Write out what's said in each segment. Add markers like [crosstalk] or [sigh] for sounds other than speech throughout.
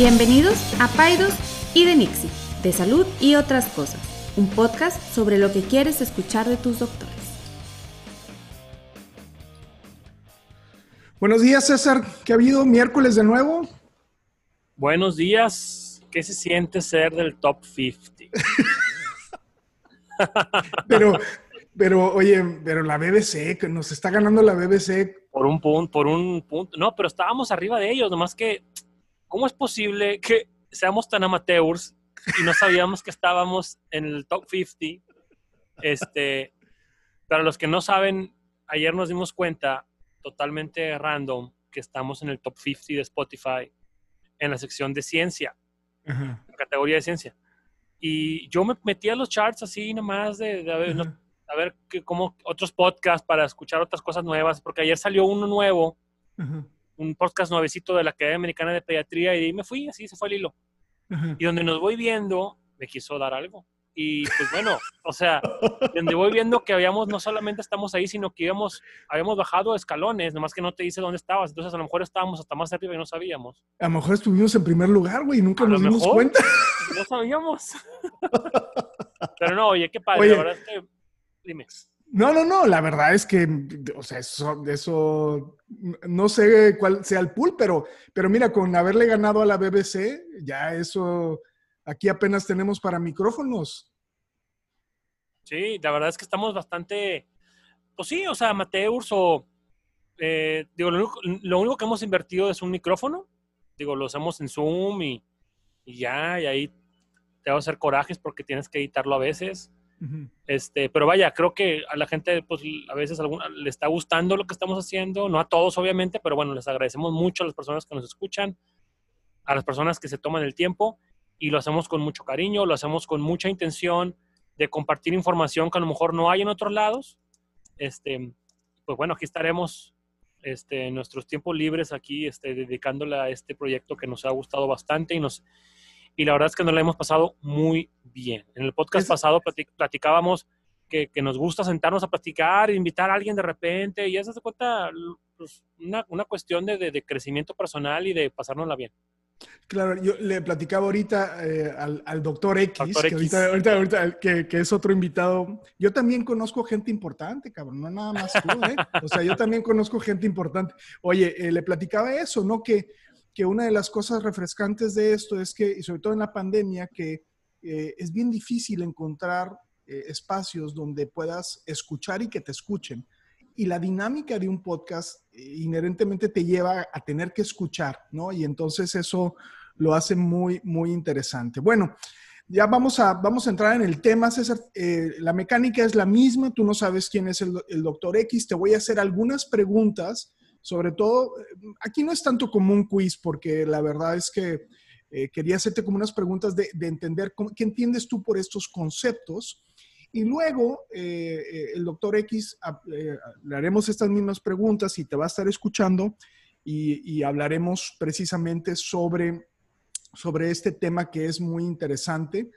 Bienvenidos a Paidos y de Nixie, de salud y otras cosas, un podcast sobre lo que quieres escuchar de tus doctores. Buenos días, César. ¿Qué ha habido? ¿Miércoles de nuevo? Buenos días. ¿Qué se siente ser del top 50? [laughs] pero, pero, oye, pero la BBC, que nos está ganando la BBC. Por un punto, por un punto. No, pero estábamos arriba de ellos, nomás que, ¿cómo es posible que seamos tan amateurs y no sabíamos que estábamos en el top 50? Este, para los que no saben, ayer nos dimos cuenta, totalmente random, que estamos en el top 50 de Spotify en la sección de ciencia, la categoría de ciencia. Y yo me metí a los charts así nomás de, de a ver, a ver que, como otros podcasts para escuchar otras cosas nuevas, porque ayer salió uno nuevo, un podcast nuevecito de la Academia Americana de Pediatría y me fui, así se fue el hilo. Y donde nos voy viendo, me quiso dar algo. Y pues bueno, o sea, donde voy viendo que habíamos, no solamente estamos ahí, sino que íbamos, habíamos bajado escalones, nomás que no te dice dónde estabas. Entonces a lo mejor estábamos hasta más arriba y no sabíamos. A lo mejor estuvimos en primer lugar, güey, y nunca nos dimos cuenta. No sabíamos. [laughs] Pero no, oye, qué padre, la verdad es que, dime. No, no, no, la verdad es que, o sea, eso, eso, no sé cuál sea el pool, pero, pero mira, con haberle ganado a la BBC, ya eso, aquí apenas tenemos para micrófonos. Sí, la verdad es que estamos bastante, pues sí, o sea, amateurs o, eh, digo, lo único, lo único, que hemos invertido es un micrófono, digo, lo hacemos en Zoom y, y ya, y ahí te va a hacer corajes porque tienes que editarlo a veces. Este, pero vaya, creo que a la gente, pues a veces le está gustando lo que estamos haciendo, no a todos obviamente, pero bueno, les agradecemos mucho a las personas que nos escuchan, a las personas que se toman el tiempo y lo hacemos con mucho cariño, lo hacemos con mucha intención de compartir información que a lo mejor no hay en otros lados. Este, pues bueno, aquí estaremos este, en nuestros tiempos libres aquí, este, dedicándole a este proyecto que nos ha gustado bastante y nos y la verdad es que nos la hemos pasado muy bien. En el podcast pasado platicábamos que, que, nos gusta sentarnos a platicar, invitar a alguien de repente, y eso se cuenta pues, una, una, cuestión de, de, crecimiento personal y de pasárnosla bien. Claro, yo le platicaba ahorita eh, al, al, doctor X, Que, ahorita, ahorita, ahorita que, que, es otro invitado. Yo también conozco gente importante, cabrón, no nada más tú, ¿eh? O sea, yo también conozco gente importante. Oye, eh, le platicaba eso, ¿no? Que que una de las cosas refrescantes de esto es que, y sobre todo en la pandemia, que eh, es bien difícil encontrar eh, espacios donde puedas escuchar y que te escuchen. Y la dinámica de un podcast eh, inherentemente te lleva a tener que escuchar, ¿no? Y entonces eso lo hace muy, muy interesante. Bueno, ya vamos a, vamos a entrar en el tema, César. la mecánica es la misma, tú no sabes quién es el, el doctor X. Te voy a hacer algunas preguntas sobre todo, aquí no es tanto como un quiz, porque la verdad es que eh, quería hacerte como unas preguntas de, entender qué entiendes tú por estos conceptos. Y luego eh, eh, el doctor X le haremos estas mismas preguntas y te va a estar escuchando y, hablaremos precisamente sobre, sobre este tema que es muy interesante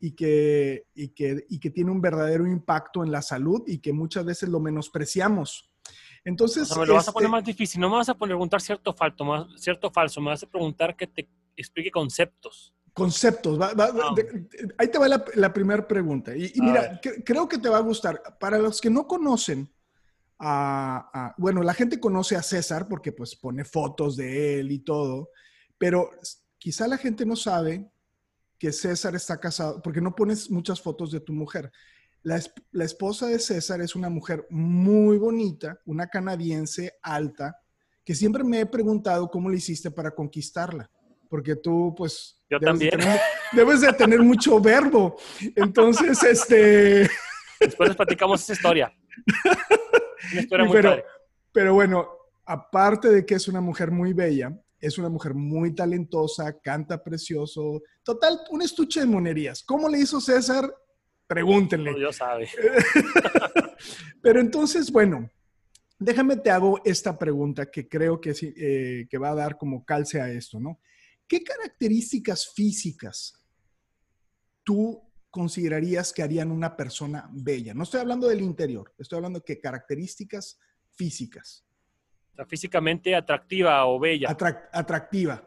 y que, y que, y que tiene un verdadero impacto en la salud y que muchas veces lo menospreciamos. Entonces. me lo vas a poner este más difícil. No me vas a preguntar cierto, falto, más, cierto falso. Me vas a preguntar que te explique conceptos. Conceptos. Ah. ahí te va la, primera pregunta. Y, mira, creo que te va a gustar. Para los que no conocen, a, bueno, la gente conoce a César porque pues pone fotos de él y todo, pero quizá la gente no sabe que César está casado, porque no pones muchas fotos de tu mujer. La, esposa de César es una mujer muy bonita, una canadiense alta, que siempre me he preguntado cómo le hiciste para conquistarla, porque tú, pues... Yo también. debes de tener mucho verbo. Entonces, este... [laughs] Después les platicamos esa historia. [laughs] Una historia muy pero, pero bueno, aparte de que es una mujer muy bella, es una mujer muy talentosa, canta precioso. Total, un estuche de monerías. ¿Cómo le hizo César? Pregúntenle. Dios sabe. [laughs] Pero entonces, bueno, déjame te hago esta pregunta que creo que, eh, que va a dar como calce a esto, ¿no? ¿Qué características físicas tú considerarías que harían una persona bella? No estoy hablando del interior, estoy hablando de qué características físicas. O sea, físicamente atractiva o bella. atractiva.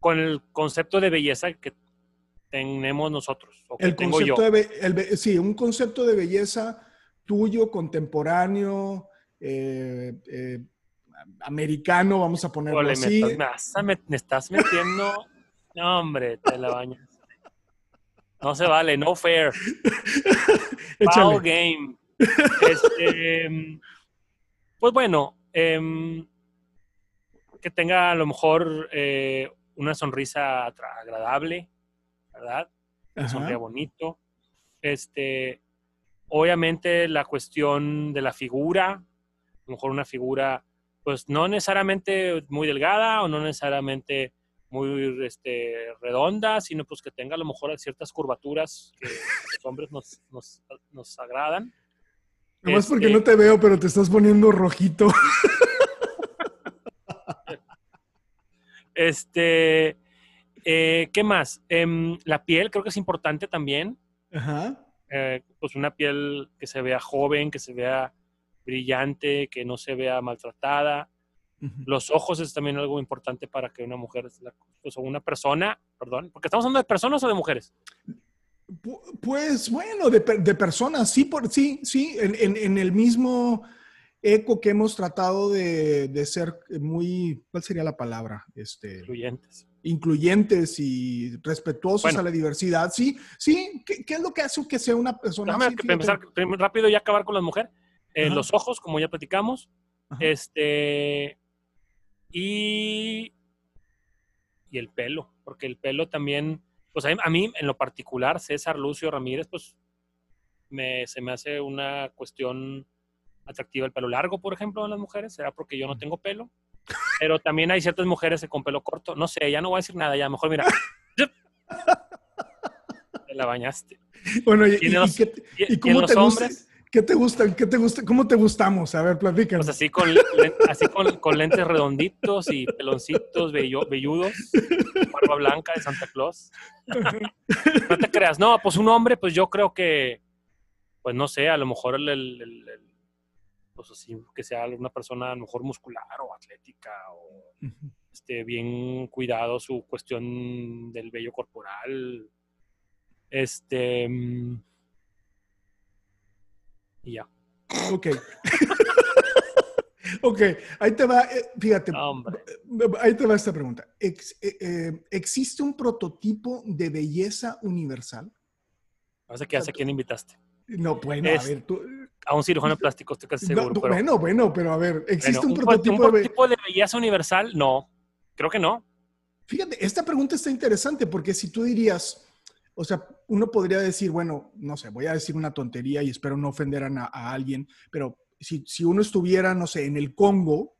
con el concepto de belleza que tenemos nosotros. O que el tengo concepto yo. de el sí, un concepto de belleza tuyo, contemporáneo, eh, eh, americano, vamos a ponerlo Ole, me, así. estás, me a met- me estás metiendo. [laughs] No, hombre, te la bañas. No se vale, no fair. [laughs] Foul game. Este, pues bueno, em, que tenga a lo mejor eh, una sonrisa agradable, ¿verdad? Ajá. sonría bonito. Este, obviamente la cuestión de la figura, a lo mejor una figura, pues no necesariamente muy delgada o no necesariamente muy este, redonda, sino pues que tenga a lo mejor ciertas curvaturas que los hombres nos, nos, nos agradan. Nomás porque Este- no te veo, pero te estás poniendo rojito. [laughs] Este, eh, ¿qué más? Em, la piel creo que es importante también. Ajá. eh, pues una piel que se vea joven, que se vea brillante, que no se vea maltratada. Los ojos es también algo importante para que una mujer, pues, o una persona, perdón, porque estamos hablando de personas o de mujeres. Pu- Pues bueno, de, de personas, sí, por, sí, sí, en, en- en el mismo eco que hemos tratado de, de ser muy, ¿cuál sería la palabra? Este, Incluyentes. Incluyentes y respetuosos Bueno. a la diversidad. Sí, sí, ¿qué, qué es lo que hace que sea una persona Déjame así? empezar rápido y acabar con las mujeres. Eh, los ojos, como ya platicamos. Ajá. Este. Y. Y el pelo, porque el pelo también. Pues a mí, a mí, en lo particular, César Lucio Ramírez, pues me, se me hace una cuestión atractiva el pelo largo, por ejemplo, en las mujeres. Será porque yo no tengo pelo. Pero también hay ciertas mujeres con pelo corto. No sé, ya no voy a decir nada, ya mejor mira. Te la bañaste. Bueno, y, y en y- los- y qué- Y, cómo te gusta? hombres, ¿Qué te gusta? ¿Qué te gusta? ¿Cómo te gustamos? A ver, platícanos. pues así con, así con, con lentes redonditos y peloncitos vello- velludos, barba blanca de Santa Claus. No te creas, no, pues un hombre, pues yo creo que, pues no sé, a lo mejor el, el- el- el- pues así, que sea una persona a lo mejor muscular o atlética o este, bien cuidado su cuestión del vello corporal. Este. mm, Y ya. Ok. [laughs] ok, ahí te va, eh, fíjate, No, hombre. ahí te va esta pregunta. Ex- eh, eh, ¿Existe un prototipo de belleza universal? Ya sé a quién invitaste. No, bueno, Es- a ver, tú... A un cirujano plástico, estoy casi seguro. No, pero, bueno, bueno, pero a ver, ¿existe bueno, un, pro- prototipo, de be- prototipo de belleza universal? No. Creo que no. Fíjate, esta pregunta está interesante porque si tú dirías, o sea, uno podría decir, bueno, no sé, voy a decir una tontería y espero no ofender a, alguien, pero si, si uno estuviera, no sé, en el Congo,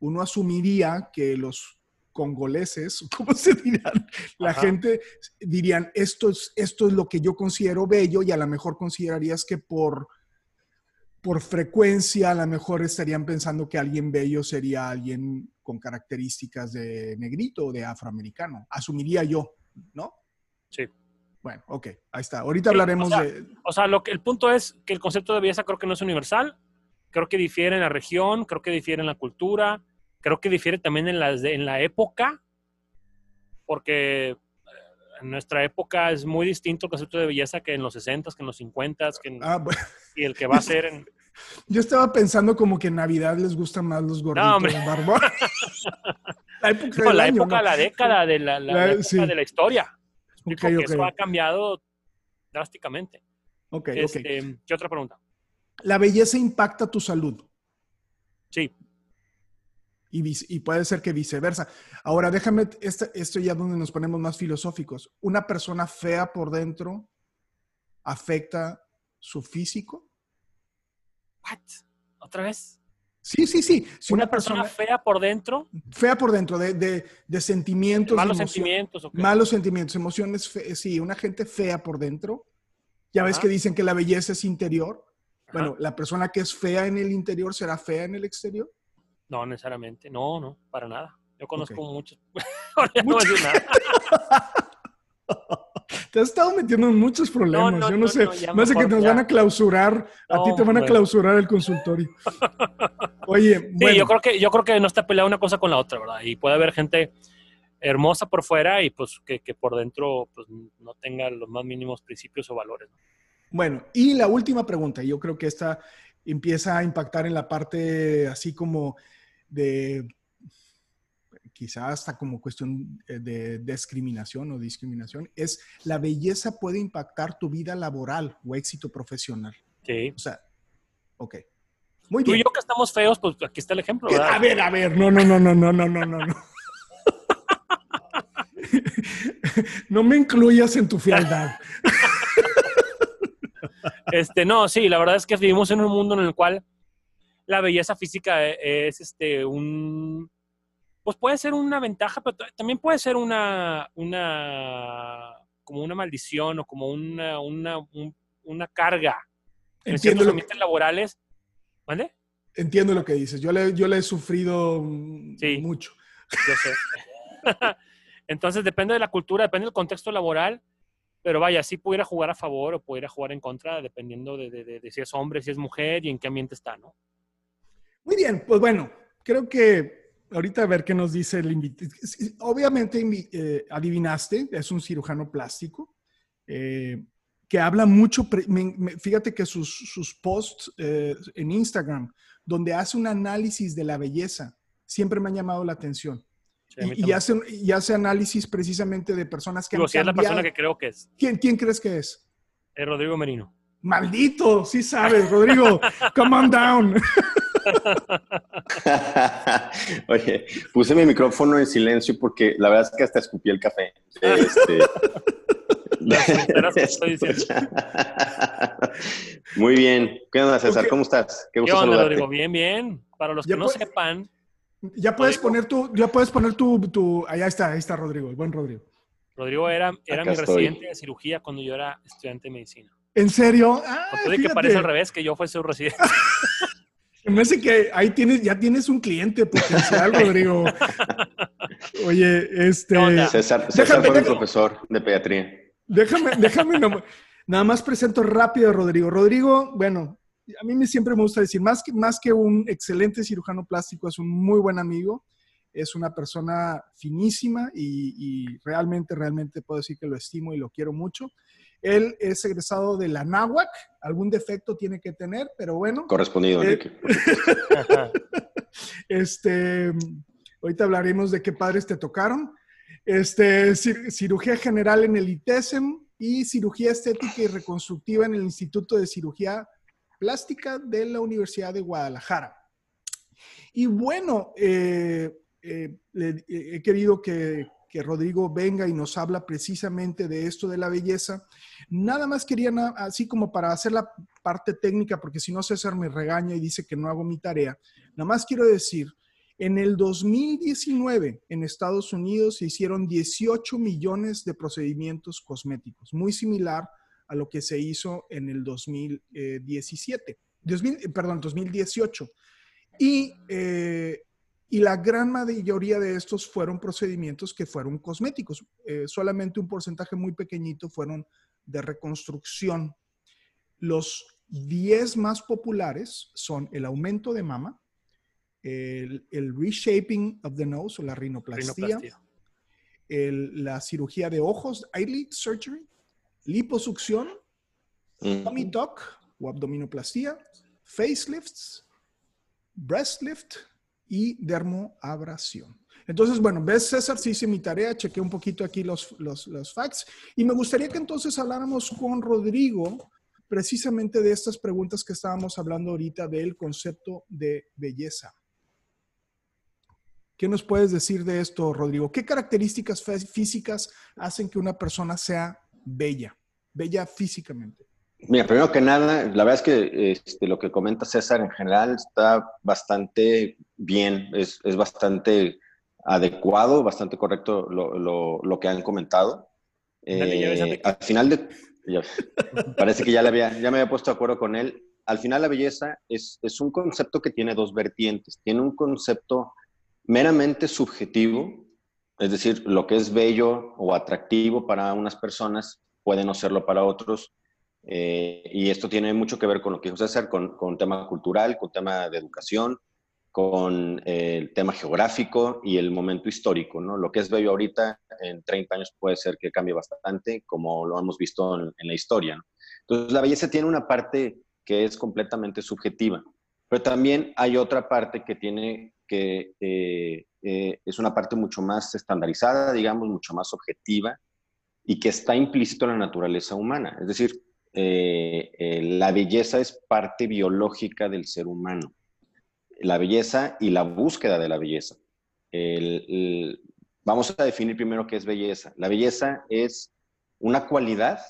uno asumiría que los congoleses, [laughs] ¿cómo se dirán? La Ajá. gente dirían, esto es, esto es lo que yo considero bello y a lo mejor considerarías que por, por frecuencia a lo mejor estarían pensando que alguien bello sería alguien con características de negrito o de afroamericano. Asumiría yo, ¿no? Sí. Bueno, ok, ahí está. Ahorita Sí, hablaremos o sea, de... O sea, lo que, el punto es que el concepto de belleza creo que no es universal. Creo que difiere en la región, creo que difiere en la cultura, creo que difiere también en, las de- en la época, porque en nuestra época es muy distinto el concepto de belleza que en los 60s, que en los 50s, que en- Ah, bueno, y el que va a ser en... [laughs] yo estaba pensando como que en Navidad les gustan más los gorditos hombre. barba. [laughs] la época No, del la año, época, ¿no? la década de la, la- La- la época sí. de la historia. Explico Ok, que ok. eso ha cambiado drásticamente. Ok, ok. Este, ¿Qué otra pregunta? La belleza impacta tu salud Sí, y, puede ser que viceversa. Ahora, déjame, este- esto ya donde nos ponemos más filosóficos. ¿Una persona fea por dentro afecta su físico? ¿what? ¿Otra vez? Sí, sí, sí. Si una, persona, fea por dentro, fea por dentro, de, de- de sentimientos. malos sentimientos. ¿o qué? Malos sentimientos, emociones, fe- sí, una gente fea por dentro. Ya ves que dicen que la belleza es interior. Ajá. Bueno, la persona que es fea en el interior será fea en el exterior. No, necesariamente. No, no, para nada. Yo conozco muchos. [laughs] No decir nada. [laughs] Te has estado metiendo en muchos problemas. no, Yo no, sé. no, de que nos ya. van a clausurar. A ti te van a clausurar el consultorio. Oye, Sí, bueno, yo creo que yo creo que no está peleada una cosa con la otra, ¿verdad? Y puede haber gente hermosa por fuera y pues que, por dentro pues, no tenga los más mínimos principios o valores. Bueno, y la última pregunta, yo creo que esta empieza a impactar en la parte así como de quizás hasta como cuestión eh, de discriminación o discriminación, es la belleza puede impactar tu vida laboral o éxito profesional. Sí. O sea, ok. Muy bien. Tú y yo que estamos feos, pues aquí está el ejemplo. A ver, a ver, no, no, no, no, no, no, no, no. [laughs] no me incluyas en tu fealdad. Este, no, sí, la verdad es que vivimos en un mundo en el cual la belleza física e, es este un pues puede ser una ventaja, pero también puede ser una, una como una maldición o como una, una, una carga en ciertos ambientes laborales. ¿Vale? Entiendo lo que dices. Yo le, yo le he sufrido mucho. Yo sé. [laughs] Entonces depende de la cultura, depende del contexto laboral, pero vaya, sí pudiera jugar a favor o pudiera jugar en contra, dependiendo de, de si es hombre, si es mujer y en qué ambiente está, ¿no? Muy bien, pues bueno, creo que ahorita a ver qué nos dice el invitado. Obviamente eh, adivinaste, es un cirujano plástico eh, que habla mucho, fíjate que sus, sus posts eh, en Instagram, donde hace un análisis de la belleza, siempre me han llamado la atención. y, hace, y, hace, análisis precisamente de personas que... Digo, si es la persona que creo que es. ¿Quién, quién crees que es? Es Rodrigo Merino. Maldito, sí sabes, Rodrigo, come on down. [laughs] [laughs] Oye, puse mi micrófono en silencio porque la verdad es que hasta escupí el café. Este... [laughs] [laughs] Muy bien. ¿Qué onda, César? ¿Cómo estás? Qué gusto ¿Qué onda, Rodrigo? Bien, bien. Para los que no sepan. Ya puedes poner tu, ya puedes poner tu, tu, allá está, ahí está Rodrigo, el buen Rodrigo. Rodrigo era, era mi residente de cirugía cuando yo era estudiante de medicina. ¿En serio? Ah, que parece al revés, que yo fui su residente. Me parece que ahí tienes, ya tienes un cliente potencial, [laughs] Rodrigo. Oye, este. César, César fue mi profesor de pediatría. Déjame, déjame, nada más presento rápido a Rodrigo. Rodrigo, bueno, a mí me siempre me gusta decir, más que, más que un excelente cirujano plástico, es un muy buen amigo, es una persona finísima y, y realmente, realmente puedo decir que lo estimo y lo quiero mucho. Él es egresado de la NAWAC, algún defecto tiene que tener, pero bueno. Correspondido, eh, [laughs] este, ahorita hablaremos de qué padres te tocaron. Este, cirugía general en el ITESM y cirugía estética y reconstructiva en el Instituto de Cirugía Plástica de la Universidad de Guadalajara. Y bueno, eh, eh, he querido que, que Rodrigo venga y nos habla precisamente de esto de la belleza. Nada más quería, así como para hacer la parte técnica, porque si no César me regaña y dice que no hago mi tarea, nada más quiero decir, en el 2019 en Estados Unidos se hicieron 18 millones de procedimientos cosméticos, muy similar a lo que se hizo en el 2017, 2000, perdón, 2018. Y eh, y la gran mayoría de estos fueron procedimientos que fueron cosméticos. Eh, solamente un porcentaje muy pequeñito fueron de reconstrucción. Los 10 más populares son el aumento de mama, el, reshaping of the nose o la rinoplastia, la cirugía de ojos, eyelid surgery, liposucción, tummy tuck o abdominoplastia, facelifts, breast lift, y dermoabrasión. Entonces, bueno, ves, César, sí hice mi tarea, chequé un poquito aquí los, los, los facts y me gustaría que entonces habláramos con Rodrigo precisamente de estas preguntas que estábamos hablando ahorita del concepto de belleza. ¿Qué nos puedes decir de esto, Rodrigo? ¿Qué características físicas hacen que una persona sea bella, bella físicamente? Mira, primero que nada, la verdad es que este, lo que comenta César en general está bastante bien, es, es bastante adecuado, bastante correcto lo, lo, lo que han comentado. Eh, al final de... parece que ya, le había, ya me había puesto de acuerdo con él. Al final la belleza es, es un concepto que tiene dos vertientes. Tiene un concepto meramente subjetivo, es decir, lo que es bello o atractivo para unas personas puede no serlo para otros eh, y esto tiene mucho que ver con lo que dijo César, con, con tema cultural, con tema de educación. con el tema geográfico y el momento histórico, ¿no? Lo que es bello ahorita, en 30 años puede ser que cambie bastante, como lo hemos visto en, la historia, Entonces, la belleza tiene una parte que es completamente subjetiva, pero también hay otra parte que tiene que, eh, eh, es una parte mucho más estandarizada, digamos, mucho más objetiva, y que está implícito en la naturaleza humana. Es decir, eh, la belleza es parte biológica del ser humano la belleza y la búsqueda de la belleza. vamos a definir primero qué es belleza. La belleza es una cualidad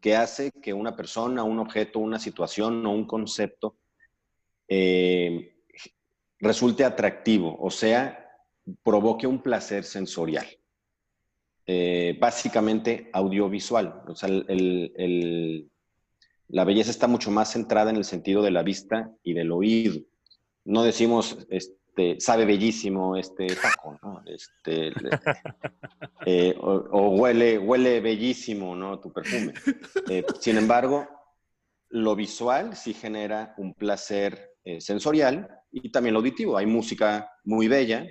que hace que una persona, un objeto, una situación o un concepto eh, resulte atractivo, o sea, provoque un placer sensorial. Eh, básicamente audiovisual. O sea, la belleza está mucho más centrada en el sentido de la vista y del oído no decimos, este, sabe bellísimo este taco, ¿no? Este, [laughs] eh, o, huele, huele bellísimo, ¿no? Tu perfume. Eh, sin embargo, lo visual sí genera un placer eh, sensorial y también lo auditivo. Hay música muy bella,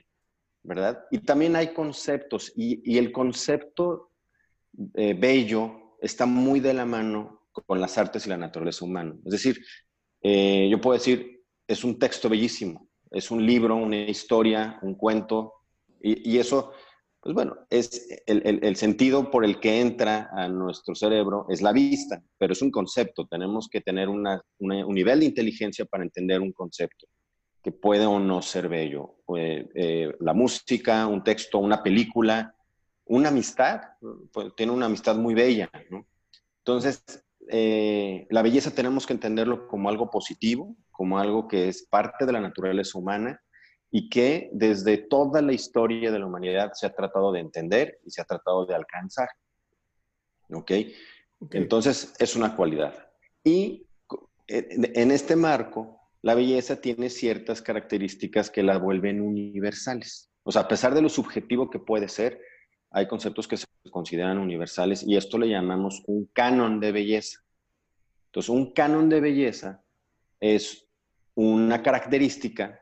Y también hay conceptos y, y el concepto bello está muy de la mano con las artes y la naturaleza humana. Es decir, yo puedo decir, es un texto bellísimo, es un libro, una historia, un cuento, y, eso, pues bueno, es el, sentido por el que entra a nuestro cerebro es la vista, pero es un concepto, tenemos que tener un nivel de inteligencia para entender un concepto que puede o no ser bello. Eh, eh, la música, un texto, una película, una amistad, pues, tiene una amistad muy bella, ¿no? Entonces, eh, la belleza tenemos que entenderlo como algo positivo, como algo que es parte de la naturaleza humana y que desde toda la historia de la humanidad se ha tratado de entender y se ha tratado de alcanzar. ¿Ok? Entonces es una cualidad. Y en este marco, la belleza tiene ciertas características que la vuelven universales. O sea, a pesar de lo subjetivo que puede ser, hay conceptos que se consideran universales y esto le llamamos un canon de belleza. Entonces, un canon de belleza es una característica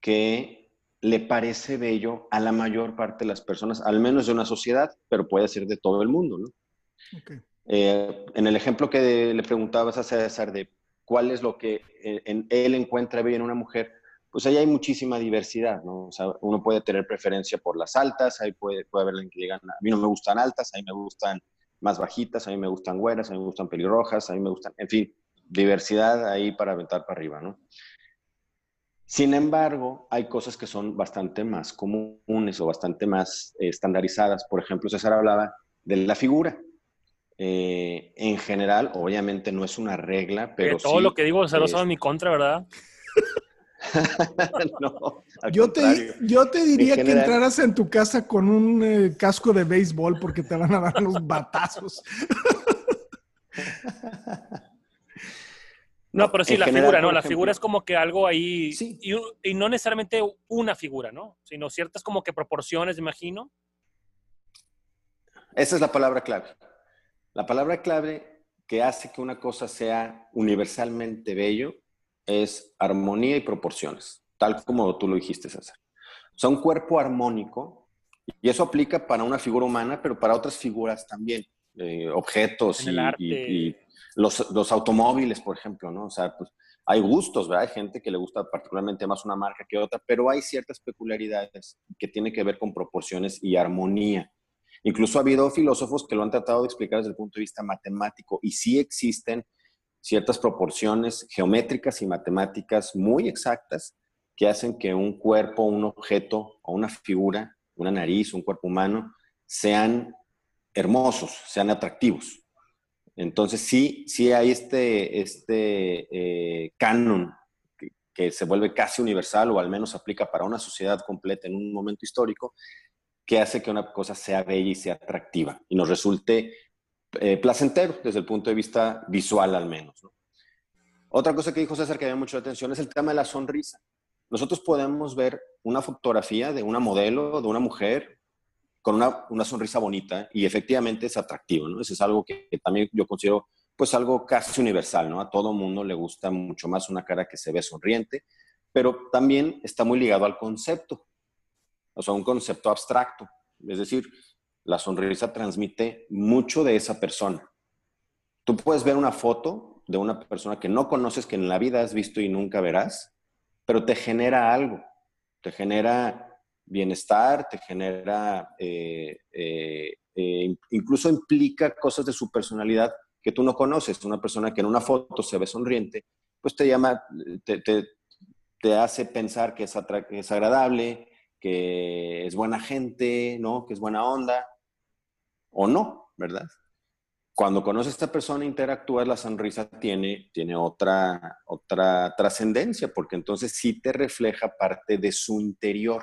que le parece bello a la mayor parte de las personas, al menos de una sociedad, pero puede ser de todo el mundo. ¿no? Eh, en el ejemplo que le preguntabas a César de cuál es lo que eh, en, él encuentra bello en una mujer, pues ahí hay muchísima diversidad, ¿no? O sea, uno puede tener preferencia por las altas, ahí puede, puede haber alguien que digan, a mí no me gustan altas, a mí me gustan más bajitas, a mí me gustan güeras, a mí me gustan pelirrojas, a mí me gustan, en fin, diversidad ahí para aventar para arriba, ¿no? Sin embargo, hay cosas que son bastante más comunes o bastante más eh, estandarizadas. Por ejemplo, César hablaba de la figura. Eh, en general, obviamente no es una regla, pero... todo lo que digo se lo sabe en mi contra, ¿verdad? [laughs] no, yo, te, yo te diría que entraras en tu casa con un eh, casco de béisbol porque te van a dar unos batazos. [laughs] No, pero sí, la figura, ¿no? la figura es como que algo ahí, y, no necesariamente una figura, ¿no? Sino ciertas como que proporciones, imagino. Esa es la palabra clave. La palabra clave que hace que una cosa sea universalmente bello es armonía y proporciones, tal como tú lo dijiste, César. O sea, un cuerpo armónico, y eso aplica para una figura humana, pero para otras figuras también, eh, objetos y, los, automóviles, por ejemplo, ¿no? O sea, pues hay gustos, ¿verdad? Hay gente que le gusta particularmente más una marca que otra, pero hay ciertas peculiaridades que tienen que ver con proporciones y armonía. Incluso ha habido filósofos que lo han tratado de explicar desde el punto de vista matemático y sí existen ciertas proporciones geométricas y matemáticas muy exactas que hacen que un cuerpo, un objeto o una figura, una nariz, un cuerpo humano, sean hermosos, sean atractivos. Entonces sí, sí hay este, este eh, canon que, que, se vuelve casi universal o al menos aplica para una sociedad completa en un momento histórico que hace que una cosa sea bella y sea atractiva y nos resulte eh, placentero desde el punto de vista visual al menos. Otra cosa que dijo César que había mucha atención es el tema de la sonrisa. Nosotros podemos ver una fotografía de una modelo, de una mujer, con una, una sonrisa bonita y efectivamente es atractivo, ¿no? Eso es algo que, también yo considero pues algo casi universal, ¿no? A todo mundo le gusta mucho más una cara que se ve sonriente, pero también está muy ligado al concepto, o sea, un concepto abstracto. Es decir, la sonrisa transmite mucho de esa persona. Tú puedes ver una foto de una persona que no conoces, que en la vida has visto y nunca verás, pero te genera algo, te genera bienestar, te genera, eh, eh, eh, incluso implica cosas de su personalidad que tú no conoces. Una persona que en una foto se ve sonriente, pues te llama, te, te, hace pensar que es, es agradable, que es buena gente, ¿no? Que es buena onda, o no, ¿verdad? Cuando conoces a esta persona, interactúas, la sonrisa tiene, tiene otra, otra trascendencia, porque entonces sí te refleja parte de su interior,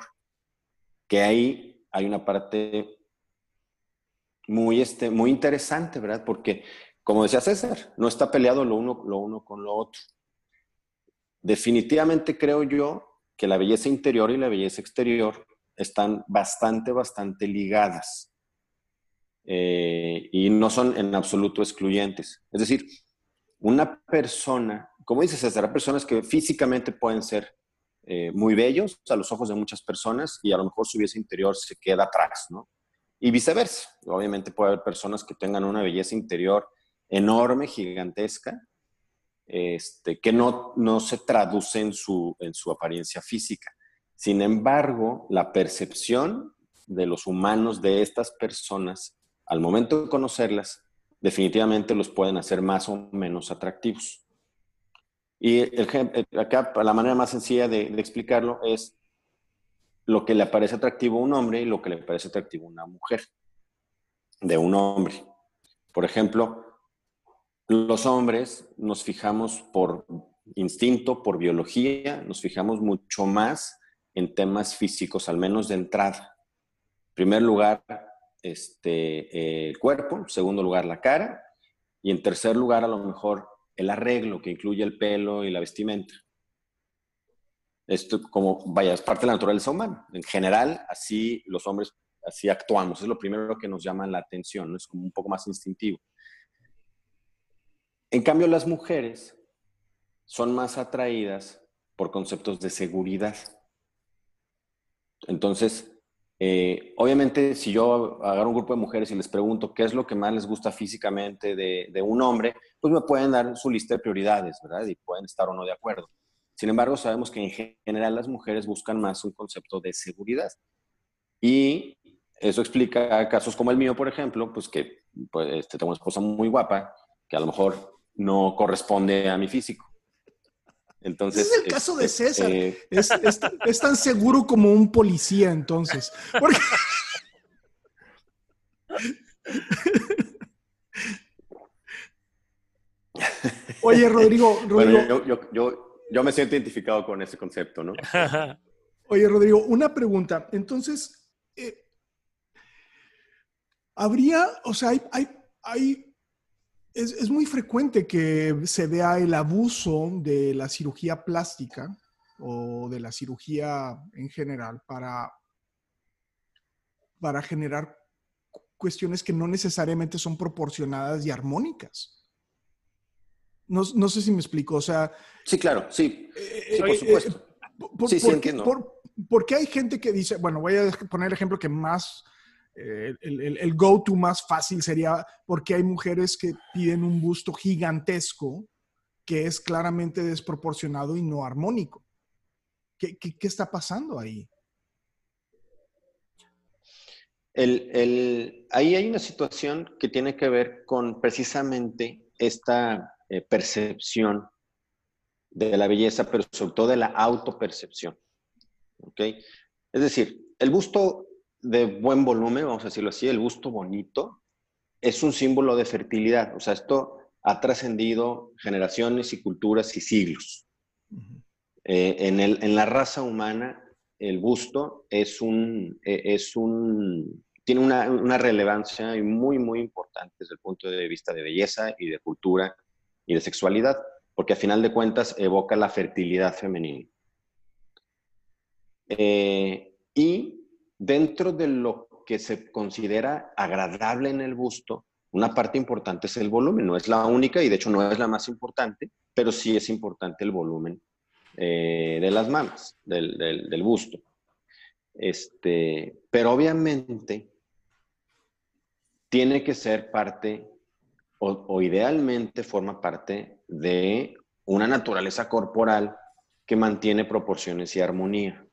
que ahí hay una parte muy, este, muy interesante, ¿verdad? Porque, como decía César, no está peleado lo uno, lo uno con lo otro. Definitivamente creo yo que la belleza interior y la belleza exterior están bastante, bastante ligadas. Eh, y no son en absoluto excluyentes. Es decir, una persona, como dices hay personas que físicamente pueden ser eh, muy bellos a los ojos de muchas personas y a lo mejor su belleza interior se queda atrás, ¿no? Y viceversa. Obviamente puede haber personas que tengan una belleza interior enorme, gigantesca, este, que no, no se traduce en su, en su apariencia física. Sin embargo, la percepción de los humanos de estas personas, al momento de conocerlas, definitivamente los pueden hacer más o menos atractivos. Y el, acá la manera más sencilla de, de, explicarlo es lo que le parece atractivo a un hombre y lo que le parece atractivo a una mujer de un hombre. Por ejemplo, los hombres nos fijamos por instinto, por biología, nos fijamos mucho más en temas físicos, al menos de entrada. En primer lugar, este, el cuerpo, en segundo lugar, la cara, y en tercer lugar, a lo mejor, el arreglo, que incluye el pelo y la vestimenta. Esto, como, vaya, es parte de la naturaleza humana. En general, así los hombres, así actuamos. Es lo primero que nos llama la atención, es como un poco más instintivo. En cambio, las mujeres son más atraídas por conceptos de seguridad. Entonces, eh, obviamente, si yo agarro un grupo de mujeres y les pregunto qué es lo que más les gusta físicamente de, de, un hombre, pues me pueden dar su lista de prioridades, ¿verdad? Y pueden estar o no de acuerdo. Sin embargo, sabemos que en general las mujeres buscan más un concepto de seguridad. Y eso explica casos como el mío, por ejemplo, pues que pues, este, tengo una esposa muy guapa, que a lo mejor no corresponde a mi físico. Entonces, es el caso de este, César. Eh, es, tan seguro como un policía, entonces. Oye, Rodrigo, [laughs] yo, me siento identificado con ese concepto, ¿no? [laughs] Oye, Rodrigo, una pregunta. Entonces, eh, habría, o sea, hay, hay es, muy frecuente que se vea el abuso de la cirugía plástica o de la cirugía en general para, para generar cuestiones que no necesariamente son proporcionadas y armónicas. No, sé si me explico, o sea... Sí, claro, sí. Eh, sí, por eh, supuesto. sí, sí, entiendo. porque hay gente que dice, bueno, voy a poner el ejemplo que más eh, el, go-to más fácil sería porque hay mujeres que piden un busto gigantesco que es claramente desproporcionado y no armónico. ¿Qué, está pasando ahí? ahí hay una situación que tiene que ver con precisamente esta eh, percepción de la belleza, pero sobre todo de la autopercepción. ¿okay? Es decir, el busto de buen volumen, vamos a decirlo así, el gusto bonito, es un símbolo de fertilidad. O sea, esto ha trascendido generaciones y culturas y siglos. Eh, en, el, en, la raza humana, el busto es un, e, es un, tiene una, una, relevancia muy, muy importante desde el punto de vista de belleza y de cultura y de sexualidad, porque a final de cuentas evoca la fertilidad femenina. Eh, y dentro de lo que se considera agradable en el busto, una parte importante es el volumen. No es la única y de hecho no es la más importante, pero sí es importante el volumen eh, de las mamas, del, del, busto. Este, pero obviamente tiene que ser parte o, idealmente forma parte de una naturaleza corporal que mantiene proporciones y armonía.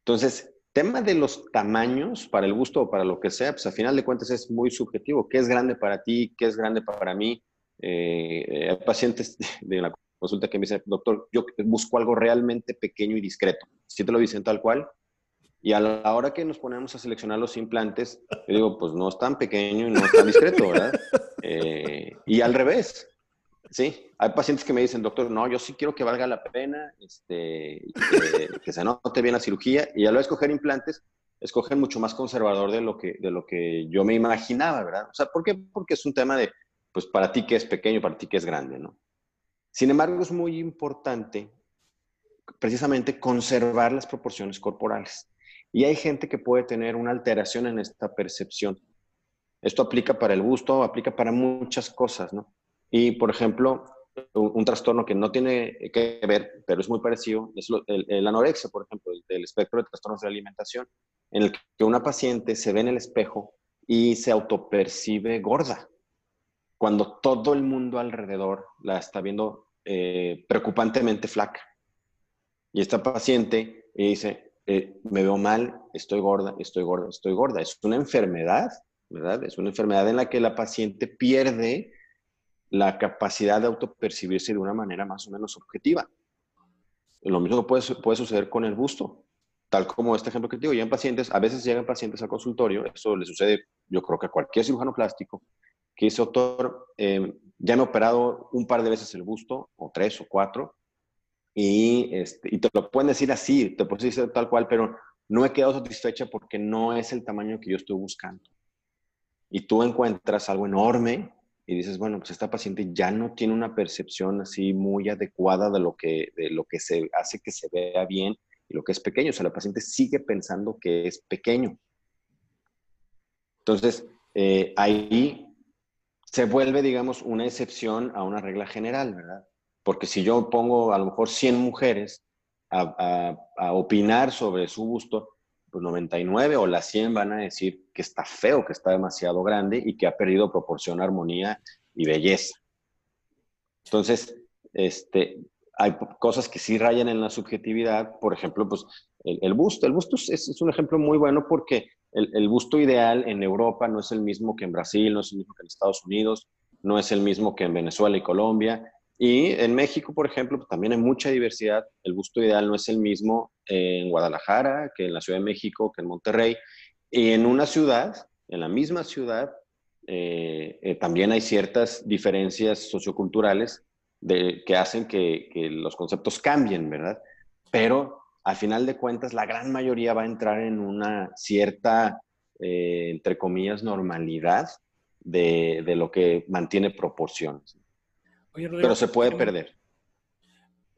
Entonces, tema de los tamaños para el gusto o para lo que sea, pues a final de cuentas es muy subjetivo. ¿Qué es grande para ti? ¿Qué es grande para mí? Eh, hay pacientes [laughs] de la consulta que me dicen, doctor, yo busco algo realmente pequeño y discreto. Si te lo dicen tal cual, y a la hora que nos ponemos a seleccionar los implantes, yo digo, pues no es tan pequeño y no es tan discreto, ¿verdad? [laughs] Eh, y al revés, sí. Hay pacientes que me dicen, doctor, no, yo sí quiero que valga la pena, este, que se note bien la cirugía. Y al escoger implantes, escogen mucho más conservador de lo, que, de lo que yo me imaginaba, ¿verdad? O sea, ¿por qué? Porque es un tema de, pues para ti que es pequeño, para ti que es grande, ¿no? Sin embargo, es muy importante precisamente conservar las proporciones corporales. Y hay gente que puede tener una alteración en esta percepción. Esto aplica para el gusto, aplica para muchas cosas, ¿no? Y, por ejemplo, un, trastorno que no tiene que ver, pero es muy parecido, es el, anorexia, por ejemplo, el, espectro de trastornos de alimentación, en el que una paciente se ve en el espejo y se autopercibe gorda, cuando todo el mundo alrededor la está viendo eh, preocupantemente flaca. Y esta paciente dice, eh, me veo mal, estoy gorda, estoy gorda, estoy gorda. Es una enfermedad, ¿verdad? Es una enfermedad en la que la paciente pierde la capacidad de autopercibirse de una manera más o menos objetiva. Lo mismo puede, puede suceder con el busto, tal como este ejemplo que te digo, en pacientes, a veces llegan pacientes al consultorio, eso le sucede yo creo que a cualquier cirujano plástico, que dice, doctor, eh, ya me operado un par de veces el busto, o tres o cuatro, y, este, y te lo pueden decir así, te pueden decir tal cual, pero no he quedado satisfecha porque no es el tamaño que yo estoy buscando. Y tú encuentras algo enorme y dices, bueno, pues esta paciente ya no tiene una percepción así muy adecuada de lo que, de lo que se hace que se vea bien y lo que es pequeño. O sea, la paciente sigue pensando que es pequeño. Entonces, eh, ahí se vuelve, digamos, una excepción a una regla general, ¿verdad? Porque si yo pongo a lo mejor 100 mujeres a, opinar sobre su gusto, pues 99 o las 100 van a decir que está feo, que está demasiado grande y que ha perdido proporción, armonía y belleza. Entonces, este, hay cosas que sí rayan en la subjetividad, por ejemplo, pues el, busto. El busto es, un ejemplo muy bueno porque el, el, busto ideal en Europa no es el mismo que en Brasil, no es el mismo que en Estados Unidos, no es el mismo que en Venezuela y Colombia. Y en México, por ejemplo, pues, también hay mucha diversidad. El busto ideal no es el mismo en Guadalajara que en la Ciudad de México, que en Monterrey. Y en una ciudad, en la misma ciudad, eh, eh, también hay ciertas diferencias socioculturales que hacen que, los conceptos cambien, ¿verdad? Pero al final de cuentas, la gran mayoría va a entrar en una cierta, eh, entre comillas, normalidad de, de, lo que mantiene proporciones. Pero se puede perder.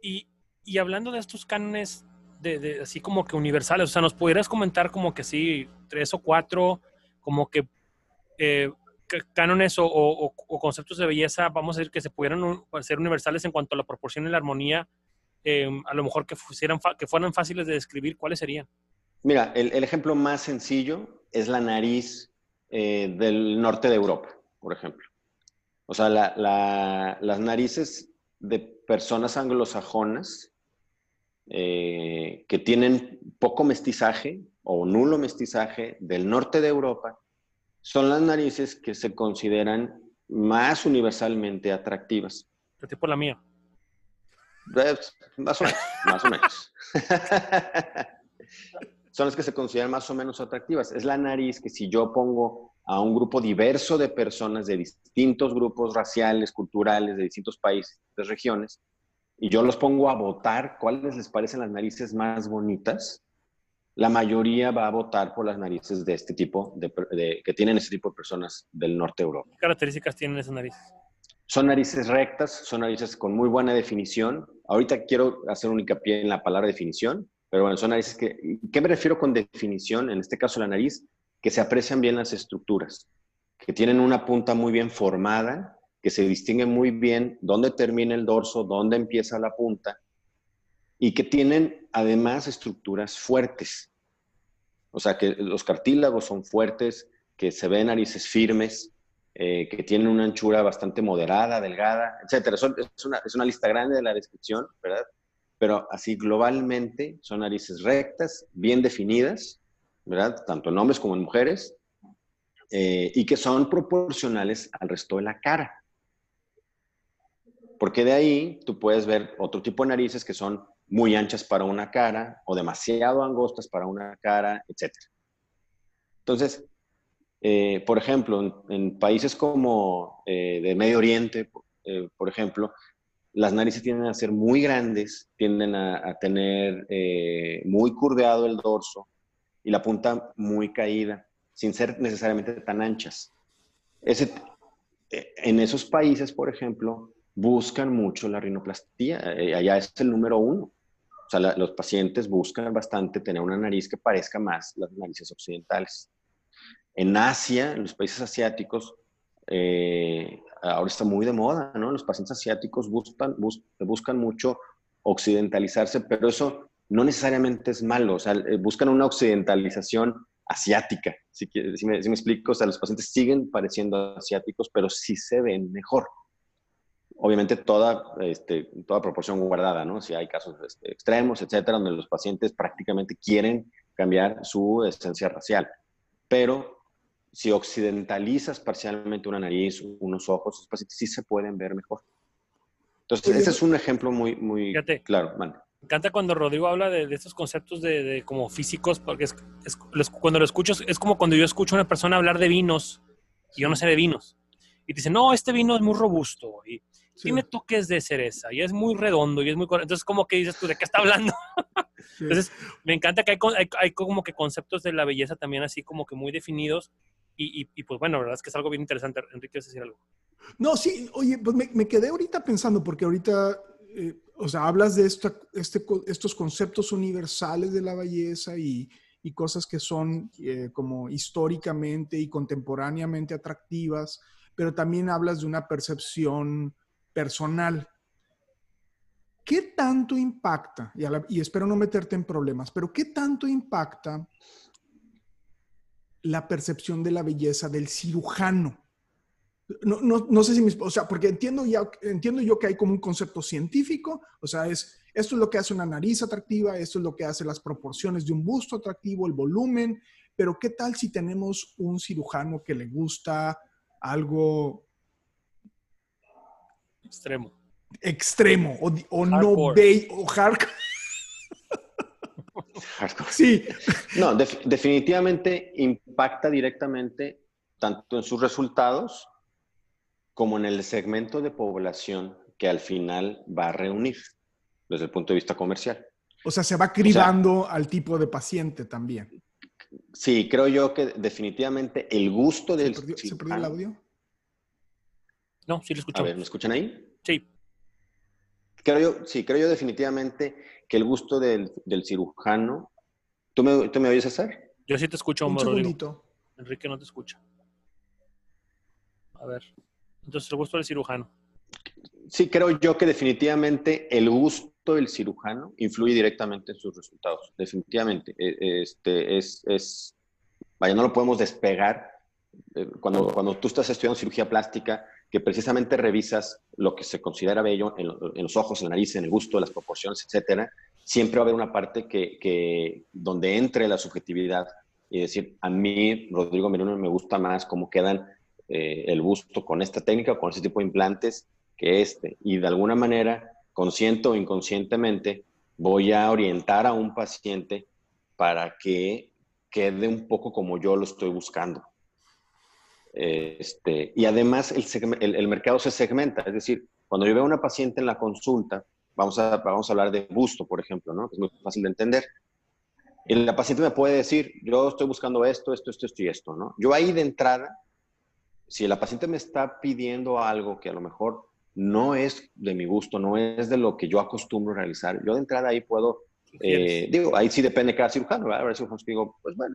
Y, y, hablando de estos cánones, de, así como que universales, o sea, ¿nos pudieras comentar como que sí, tres o cuatro, como que eh, cánones o, conceptos de belleza, vamos a decir, que se pudieran ser universales en cuanto a la proporción y la armonía, em, a lo mejor que, fueran, que fueran fáciles de describir, ¿cuáles serían? Mira, el, el ejemplo más sencillo es la nariz eh, del norte de Europa, por ejemplo. O sea, las narices de personas anglosajonas eh, que tienen poco mestizaje o nulo mestizaje del norte de Europa son las narices que se consideran más universalmente atractivas. ¿Qué tipo la mía? Pues, más o menos, más o menos. [laughs] son las que se consideran más o menos atractivas. Es la nariz que si yo pongo a un grupo diverso de personas de distintos grupos raciales, culturales, de distintos países, de regiones, y yo los pongo a votar cuáles les parecen las narices más bonitas, la mayoría va a votar por las narices de este tipo, de, que tienen este tipo de personas del norte de Europa. ¿Qué características tienen esas narices? Son narices rectas, son narices con muy buena definición. Ahorita quiero hacer un hincapié en la palabra definición, pero bueno, son narices que... ¿Qué me refiero con definición? En este caso, la nariz que se aprecian bien las estructuras, que tienen una punta muy bien formada, que se distingue muy bien dónde termina el dorso, dónde empieza la punta, y que tienen además estructuras fuertes. O sea, que los cartílagos son fuertes, que se ven narices firmes, eh, que tienen una anchura bastante moderada, delgada, etc. Es una, es una lista grande de la descripción, ¿verdad? Pero así globalmente son narices rectas, bien definidas, ¿verdad? Tanto en hombres como en mujeres, eh, y que son proporcionales al resto de la cara. Porque de ahí tú puedes ver otro tipo de narices que son muy anchas para una cara o demasiado angostas para una cara, etc. Entonces, eh, por ejemplo, en, países como eh, de Medio Oriente, eh, por ejemplo, las narices tienden a ser muy grandes, tienden a, tener muy curveado el dorso y la punta muy caída, sin ser necesariamente tan anchas. Ese, en esos países, por ejemplo, buscan mucho la rinoplastía. allá es el número uno. O sea, los pacientes buscan bastante tener una nariz que parezca más las narices occidentales. En Asia, en los países asiáticos, eh, ahora está muy de moda, ¿no? Los pacientes asiáticos buscan, buscan mucho occidentalizarse, pero eso no necesariamente es malo, o sea, eh, buscan una occidentalización asiática, si, si, me, explico, o sea, los pacientes siguen pareciendo asiáticos, pero sí se ven mejor obviamente toda, este, toda proporción guardada, ¿no? Si hay casos este, extremos, etcétera, donde los pacientes prácticamente quieren cambiar su esencia racial. Pero si occidentalizas parcialmente una nariz, unos ojos, los pacientes sí se pueden ver mejor. Entonces, ese es un ejemplo muy, muy claro. Man. Me encanta cuando Rodrigo habla de, estos conceptos de, como físicos, porque es, cuando lo escucho, es como cuando yo escucho a una persona hablar de vinos y yo no sé de vinos. Y te dice, no, este vino es muy robusto. Y, tiene toques de cereza y es muy redondo y es muy... Entonces, como que dices tú, ¿de qué está hablando? Entonces, me encanta que hay, hay, como que conceptos de la belleza también así como que muy definidos y, pues bueno, la verdad es que es algo bien interesante. Enrique, ¿quieres decir algo? No, sí, oye, pues me, quedé ahorita pensando porque ahorita, eh, o sea, hablas de este, estos conceptos universales de la belleza y, y cosas que son eh, como históricamente y contemporáneamente atractivas, pero también hablas de una percepción personal. ¿Qué tanto impacta, y, espero no meterte en problemas, pero qué tanto impacta la percepción de la belleza del cirujano? No, sé si mis, o sea, porque entiendo, ya, entiendo yo que hay como un concepto científico, o sea, es, esto es lo que hace una nariz atractiva, esto es lo que hace las proporciones de un busto atractivo, el volumen, pero ¿qué tal si tenemos un cirujano que le gusta algo Extremo. Extremo. O, no ve o hardcore. Sí. No, definitivamente impacta directamente tanto en sus resultados como en el segmento de población que al final va a reunir desde el punto de vista comercial. O sea, se va cribando al tipo de paciente también. Sí, creo yo que definitivamente el gusto del... ¿Se perdió, el audio? No, sí lo escucho. A ver, ¿me escuchan ahí? Sí. Creo yo, sí, creo yo definitivamente que el gusto del, cirujano. ¿Tú me, ¿Tú me oyes hacer? Yo sí te escucho, Un segundito. Enrique no te escucha. A ver. Entonces, el gusto del cirujano. Sí, creo yo que definitivamente el gusto del cirujano influye directamente en sus resultados. Definitivamente. E, este, es, es, vaya, no lo podemos despegar. Eh, cuando, cuando tú estás estudiando cirugía plástica, que precisamente revisas lo que se considera bello en, los ojos, en la nariz, en el gusto, las proporciones, etcétera, siempre va a haber una parte que, donde entre la subjetividad y decir, a mí, Rodrigo Merino, me gusta más cómo quedan eh, el busto con esta técnica, con ese tipo de implantes, que este. Y de alguna manera, consciente o inconscientemente, voy a orientar a un paciente para que quede un poco como yo lo estoy buscando. Este, y además el, el, mercado se segmenta, es decir, cuando yo veo a una paciente en la consulta, vamos a, vamos a hablar de busto, por ejemplo, ¿no? que es muy fácil de entender. Y la paciente me puede decir, yo estoy buscando esto, esto, esto, esto y esto, ¿no? Yo ahí de entrada, si la paciente me está pidiendo algo que a lo mejor no es de mi gusto, no es de lo que yo acostumbro realizar, yo de entrada ahí puedo, eh, digo, ahí sí depende de cada cirujano, ¿verdad? A ver, cirujanos que digo, pues bueno,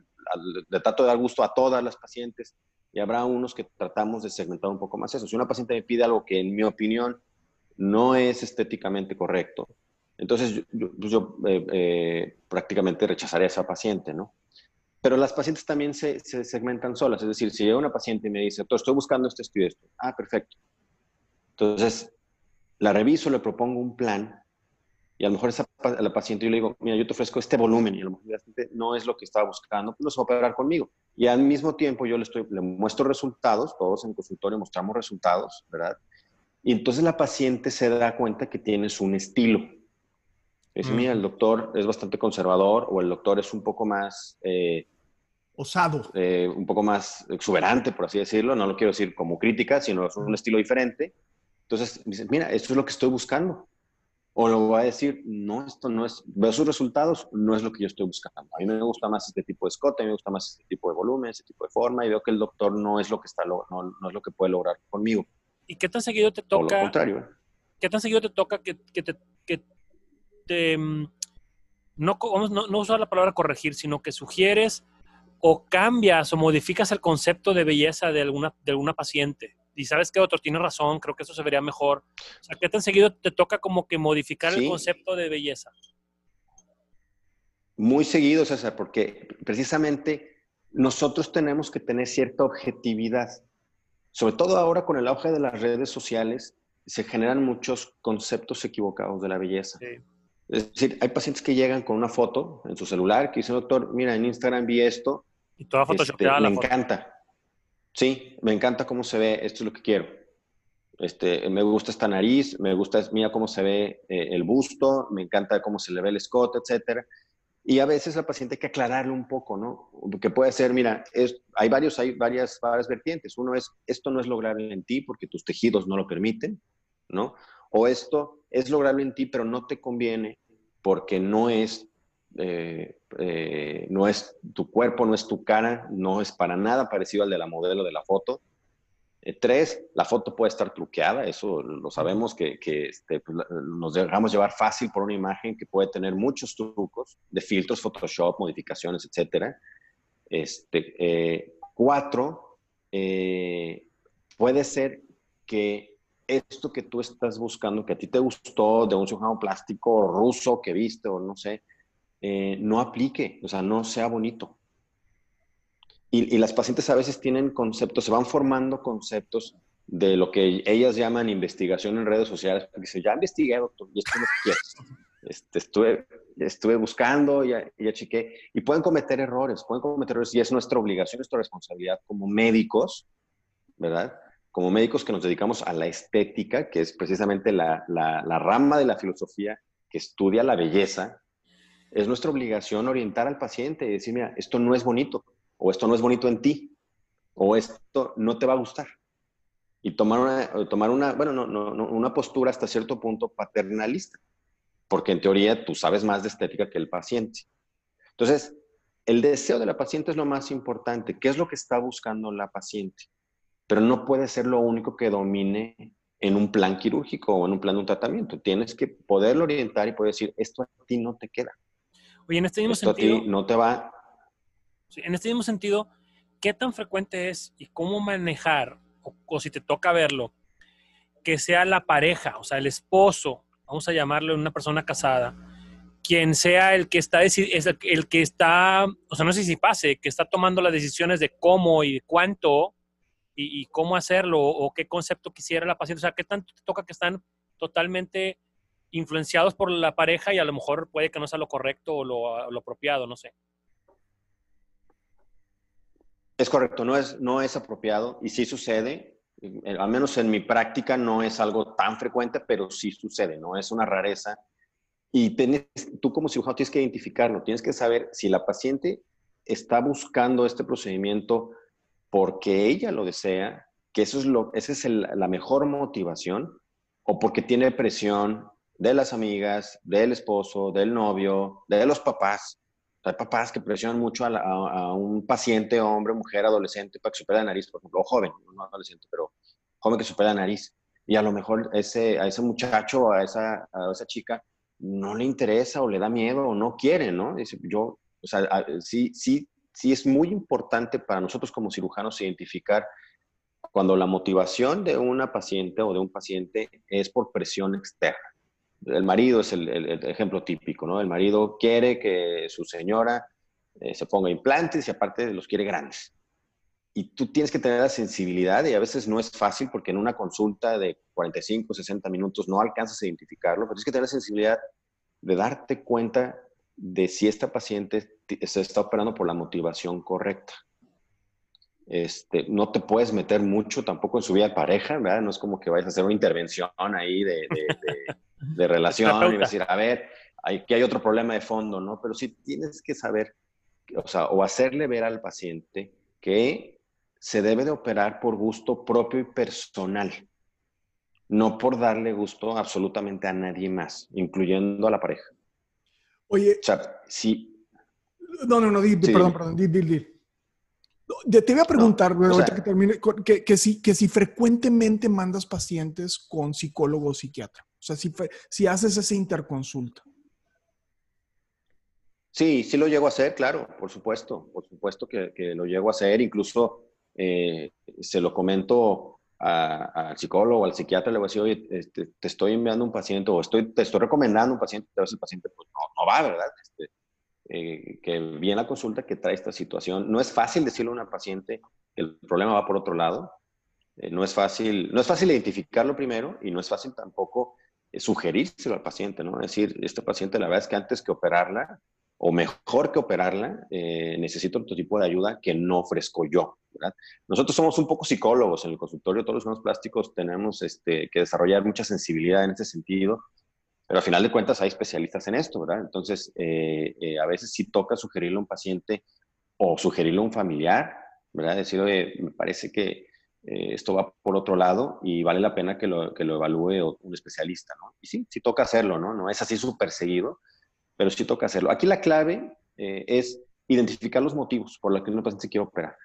le trato de dar gusto a todas las pacientes, y habrá unos que tratamos de segmentar un poco más eso. Si una paciente me pide algo que en mi opinión no es estéticamente correcto, Entonces yo, pues eh, eh, prácticamente rechazaría a esa paciente, ¿no? Pero las pacientes también se, se, segmentan solas, es decir, si llega una paciente y me dice, estoy buscando este estudio, esto, ah, perfecto. Entonces, la reviso, le propongo un plan y a lo mejor esa, a la paciente yo le digo, mira, yo te ofrezco este volumen y a lo mejor la paciente no es lo que estaba buscando, pues lo va a operar conmigo. Y al mismo tiempo yo le, estoy, le muestro resultados, todos en consultorio mostramos resultados, ¿verdad? Y entonces la paciente se da cuenta que tienes un estilo. Es, mira, el doctor es bastante conservador o el doctor es un poco más... Eh, Osado. Eh, un poco más exuberante, por así decirlo. No lo quiero decir como crítica, sino es un estilo diferente. Entonces, mira, esto es lo que estoy buscando. O lo va a decir, no, esto no es, veo sus resultados, no es lo que yo estoy buscando. A mí me gusta más este tipo de escote, a mí me gusta más este tipo de volumen, este tipo de forma, y veo que el doctor no es lo que, está, no, no es lo que puede lograr conmigo. ¿Y qué tan seguido te toca? lo contrario. ¿Qué tan seguido te toca que, que te, que te mm, no, no, no usar la palabra corregir, sino que sugieres o cambias o modificas el concepto de belleza de alguna, de alguna paciente? Y sabes que otro tiene razón, creo que eso se vería mejor. O sea, ¿qué tan seguido te toca como que modificar el concepto de belleza? Muy seguido, César, porque precisamente nosotros tenemos que tener cierta objetividad. Sobre todo ahora con el auge de las redes sociales, se generan muchos conceptos equivocados de la belleza. Es decir, hay pacientes que llegan con una foto en su celular que dicen, doctor, mira, en Instagram vi esto. Y toda foto este, me encanta. Sí, me encanta cómo se ve, esto es lo que quiero. Este, me gusta esta nariz, me gusta, mira cómo se ve eh, el busto, me encanta cómo se le ve el escote, etcétera. Y a veces la paciente hay que aclararle un poco, ¿no? Que puede ser, mira, es, hay, varios, hay varias, varias vertientes. Uno es, esto no es lograble en ti porque tus tejidos no lo permiten, ¿no? O esto es lograble en ti, pero no te conviene porque no es eh, eh, no es tu cuerpo, no es tu cara, no es para nada parecido al de la modelo de la foto. Eh, tres, la foto puede estar truqueada, eso lo sabemos que, este, pues, nos dejamos llevar fácil por una imagen que puede tener muchos trucos de filtros, Photoshop, modificaciones, etc. Este, cuatro, puede ser que esto que tú estás buscando, que a ti te gustó de un cirujano plástico ruso que viste o no sé, eh, no aplique, o sea, no sea bonito. Y, las pacientes a veces tienen conceptos, se van formando conceptos de lo que ellas llaman investigación en redes sociales, porque dicen, ya investigué, doctor, y esto es quiero. Este, estuve, buscando, ya, ya y pueden cometer errores, pueden cometer errores, y es nuestra obligación, nuestra responsabilidad como médicos, ¿verdad? Como médicos que nos dedicamos a la estética, que es precisamente la rama de la filosofía que estudia la belleza, es nuestra obligación orientar al paciente y decir, mira, esto no es bonito, o esto no es bonito en ti, o esto no te va a gustar. Y tomar una, tomar una bueno, no, no, una postura hasta cierto punto paternalista, porque en teoría tú sabes más de estética que el paciente. Entonces, el deseo de la paciente es lo más importante. ¿Qué es lo que está buscando la paciente? Pero no puede ser lo único que domine en un plan quirúrgico o en un plan de un tratamiento. Tienes que poderlo orientar y poder decir, esto a ti no te queda. Oye, en este mismo sentido. no te va. en este mismo sentido, ¿qué tan frecuente es y cómo manejar, o, si te toca verlo, que sea la pareja, o sea, el esposo, vamos a llamarlo una persona casada, quien sea el que está, es el, que está, o sea, no sé si pase, que está tomando las decisiones de cómo y cuánto y, y, cómo hacerlo o qué concepto quisiera la paciente. O sea, qué tanto te toca que están totalmente influenciados por la pareja y a lo mejor puede que no sea lo correcto o lo, lo apropiado, no sé. Es correcto, no es, no es apropiado y sí sucede, eh, al menos en mi práctica no es algo tan frecuente, pero sí sucede, no es una rareza. Y tú como cirujano tienes que identificarlo, tienes que saber si la paciente está buscando este procedimiento porque ella lo desea, que eso es lo, esa es la mejor motivación, o porque tiene presión de las amigas, del esposo, del novio, de los papás. Hay papás que presionan mucho a, un paciente, hombre, mujer, adolescente, para que se opere la nariz, por ejemplo, o joven, no adolescente, pero joven que se opere la nariz. Y a lo mejor ese, a ese muchacho, a esa, a esa chica, no le interesa o le da miedo o no quiere, ¿no? Yo, o sea, sí, sí, sí es muy importante para nosotros como cirujanos identificar cuando la motivación de una paciente o de un paciente es por presión externa el marido es el, ejemplo típico, ¿no? El marido quiere que su señora eh, se ponga implantes y aparte los quiere grandes. Y tú tienes que tener la sensibilidad y a veces no es fácil porque en una consulta de 45, 60 minutos no alcanzas a identificarlo, pero tienes que tener la sensibilidad de darte cuenta de si esta paciente se está operando por la motivación correcta. Este, no te puedes meter mucho tampoco en su vida de pareja, ¿verdad? No es como que vayas a hacer una intervención ahí de, de, relación y decir, a ver, aquí hay otro problema de fondo, ¿no? Pero sí tienes que saber, o sea, o hacerle ver al paciente que se debe de operar por gusto propio y personal, no por darle gusto absolutamente a nadie más, incluyendo a la pareja. Oye. O sea, sí. No, no, no, perdón, perdón, di, di, di. Te voy a preguntar, que termine, que, que, si, que si frecuentemente mandas pacientes con psicólogo o psiquiatra. O sea, si, si haces esa interconsulta. Sí, sí lo llego a hacer, claro, por supuesto, por supuesto que, lo llego a hacer. Incluso eh, se lo comento al psicólogo al psiquiatra, le voy a decir, oye, este, te estoy enviando un paciente o estoy, te estoy recomendando un paciente, a el paciente pues no, no va, ¿verdad? Este, eh, que viene la consulta que trae esta situación. No es fácil decirle a una paciente que el problema va por otro lado. Eh, no, es fácil, no es fácil identificarlo primero y no es fácil tampoco sugerírselo al paciente, ¿no? Es decir, este paciente la verdad es que antes que operarla, o mejor que operarla, necesito otro tipo de ayuda que no ofrezco yo. ¿verdad? Nosotros somos un poco psicólogos en el consultorio, todos los plásticos tenemos este, que desarrollar mucha sensibilidad en ese sentido pero al final de cuentas hay especialistas en esto, ¿verdad? Entonces, eh, eh, a veces sí toca sugerirle a un paciente o sugerirle a un familiar, ¿verdad? Decir, me parece que eh, esto va por otro lado y vale la pena que lo, que lo evalúe un especialista, ¿no? Y sí, sí toca hacerlo, ¿no? No es así súper seguido, pero sí toca hacerlo. Aquí la clave es identificar los motivos por los que un paciente quiere operar.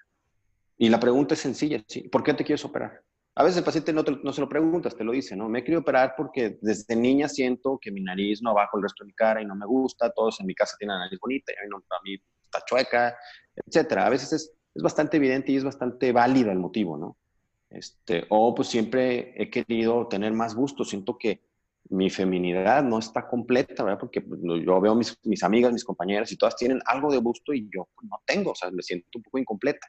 Y la pregunta es sencilla, ¿sí? ¿por qué te quieres operar? A veces el paciente no, no, se lo preguntas, te lo dice, ¿no? Me he querido operar porque desde niña siento que mi nariz no va con el resto de mi cara y no me gusta, todos en mi casa tienen nariz bonita y a mí, no, a mí está chueca, etcétera. A veces es, es, bastante evidente y es bastante válido el motivo, ¿no? Este, o pues siempre he querido tener más gusto, siento que mi feminidad no está completa, ¿verdad? Porque pues, yo veo mis, mis amigas, mis compañeras y todas tienen algo de gusto y yo pues, no tengo, o sea, me siento un poco incompleta.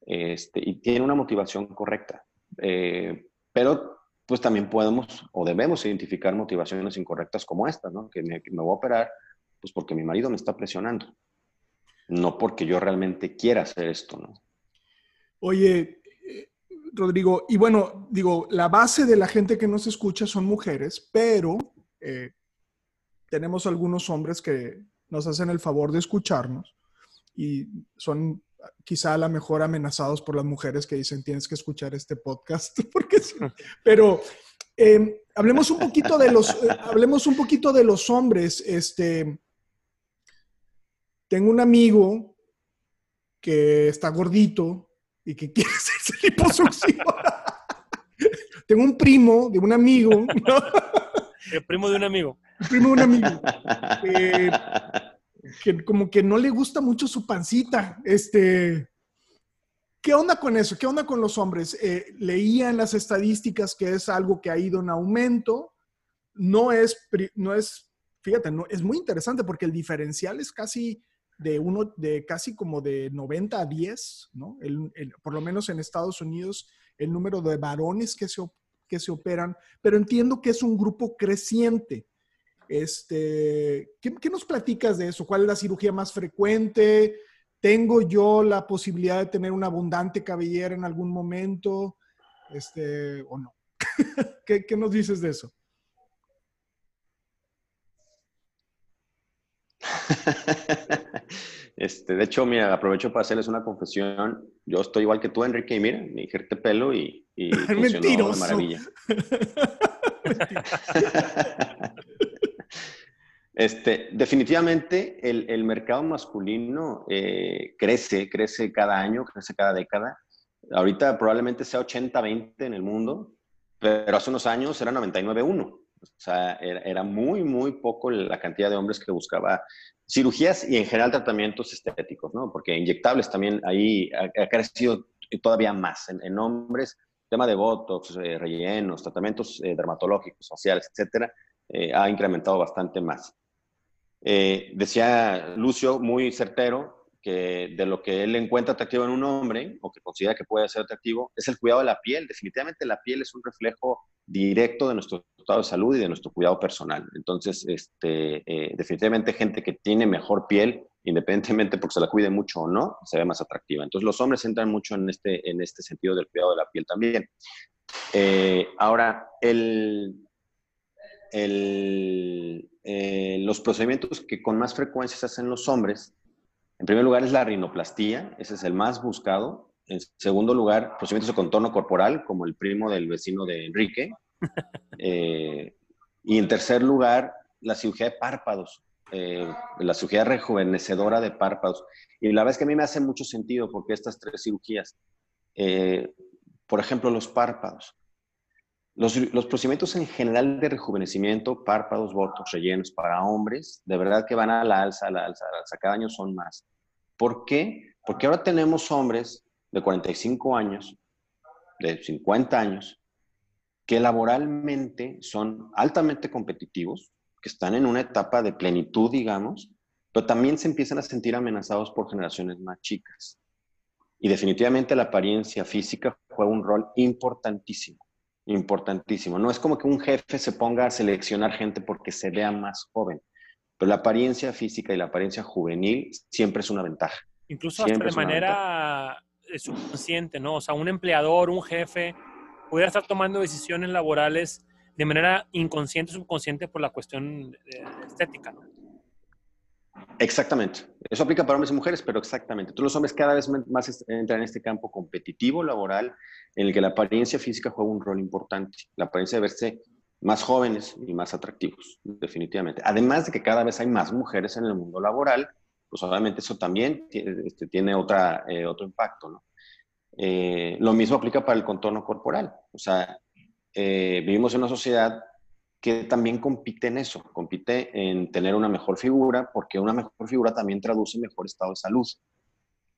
Este, y tiene una motivación correcta. Eh, pero pues también podemos o debemos identificar motivaciones incorrectas como esta, ¿no? Que me, voy a operar pues porque mi marido me está presionando, no porque yo realmente quiera hacer esto, ¿no? Oye, Rodrigo, y bueno, digo, la base de la gente que nos escucha son mujeres, pero eh, tenemos algunos hombres que nos hacen el favor de escucharnos y son quizá a lo mejor amenazados por las mujeres que dicen tienes que escuchar este podcast, [laughs] porque pero em, hablemos un poquito de los, eh, hablemos un poquito de los hombres. Este, tengo un amigo que está gordito y que quiere [laughs] hacerse [laughs] liposucción. tengo un primo de un amigo. El primo de un amigo. El primo de un amigo. Eh, que como que no le gusta mucho su pancita. Este, ¿Qué onda con eso? ¿Qué onda con los hombres? Eh, leía en las estadísticas que es algo que ha ido en aumento. No es, no es, fíjate, no, es muy interesante porque el diferencial es casi de uno, de casi como de 90 a 10, ¿no? por lo menos en Estados Unidos, el número de varones que se, que se operan, pero entiendo que es un grupo creciente. Este, ¿qué, nos platicas de eso? ¿Cuál es la cirugía más frecuente? ¿Tengo yo la posibilidad de tener una abundante cabellera en algún momento? Este, ¿O no? [laughs] ¿Qué, ¿Qué, nos dices de eso? [laughs] Este, de hecho, mira, aprovecho para hacerles una confesión. Yo estoy igual que tú, Enrique, y mira, me dijiste pelo y, y [laughs] funcionó de maravilla. [laughs] Este, definitivamente el, mercado masculino eh, crece, crece cada año, crece cada década. Ahorita probablemente sea 80-20 en el mundo, pero hace unos años era 99-1. O sea, era, muy, muy poco la cantidad de hombres que buscaba cirugías y en general tratamientos estéticos, ¿no? Porque inyectables también ahí ha, crecido todavía más en, en, hombres, tema de botox, eh, rellenos, tratamientos eh, dermatológicos, faciales, etcétera eh, ha incrementado bastante más. Decía Lucio, muy certero, que de lo que él encuentra atractivo en un hombre, o que considera que puede ser atractivo, es el cuidado de la piel. Definitivamente la piel es un reflejo directo de nuestro estado de salud y de nuestro cuidado personal. Entonces, este, eh, definitivamente gente que tiene mejor piel, independientemente porque se la cuide mucho o no, se ve más atractiva. Entonces, los hombres entran mucho en este, en este sentido del cuidado de la piel también. Eh, ahora, el, el, eh, los procedimientos que con más frecuencia se hacen los hombres en primer lugar es la rinoplastía, ese es el más buscado. En segundo lugar, procedimientos de contorno corporal, como el primo del vecino de Enrique. [laughs] Eh, y en tercer lugar, la cirugía de párpados, eh, la cirugía rejuvenecedora de párpados. Y la verdad es que a mí me hace mucho sentido porque estas tres cirugías, eh, por ejemplo, los párpados. Los, los, procedimientos en general de rejuvenecimiento, párpados, botos, rellenos para hombres, de verdad que van a la alza, a la alza, a la alza. Cada año son más. ¿Por qué? Porque ahora tenemos hombres de 45 años, de 50 años, que laboralmente son altamente competitivos, que están en una etapa de plenitud, digamos, pero también se empiezan a sentir amenazados por generaciones más chicas. Y definitivamente la apariencia física juega un rol importantísimo importantísimo. No es como que un jefe se ponga a seleccionar gente porque se vea más joven, pero la apariencia física y la apariencia juvenil siempre es una ventaja. Incluso hasta de manera eh, subconsciente, ¿no? O sea, un empleador, un jefe, pudiera estar tomando decisiones laborales de manera inconsciente, subconsciente por la cuestión eh, estética, ¿no? Exactamente. Eso aplica para hombres y mujeres, pero exactamente. Todos los hombres cada vez más entran en este campo competitivo laboral en el que la apariencia física juega un rol importante. La apariencia de verse más jóvenes y más atractivos, definitivamente. Además de que cada vez hay más mujeres en el mundo laboral, pues obviamente eso también este, tiene otra, eh, otro impacto, ¿no? Eh, lo mismo aplica para el contorno corporal. O sea, eh, vivimos en una sociedad que también compite en eso, compite en tener una mejor figura, porque una mejor figura también traduce mejor estado de salud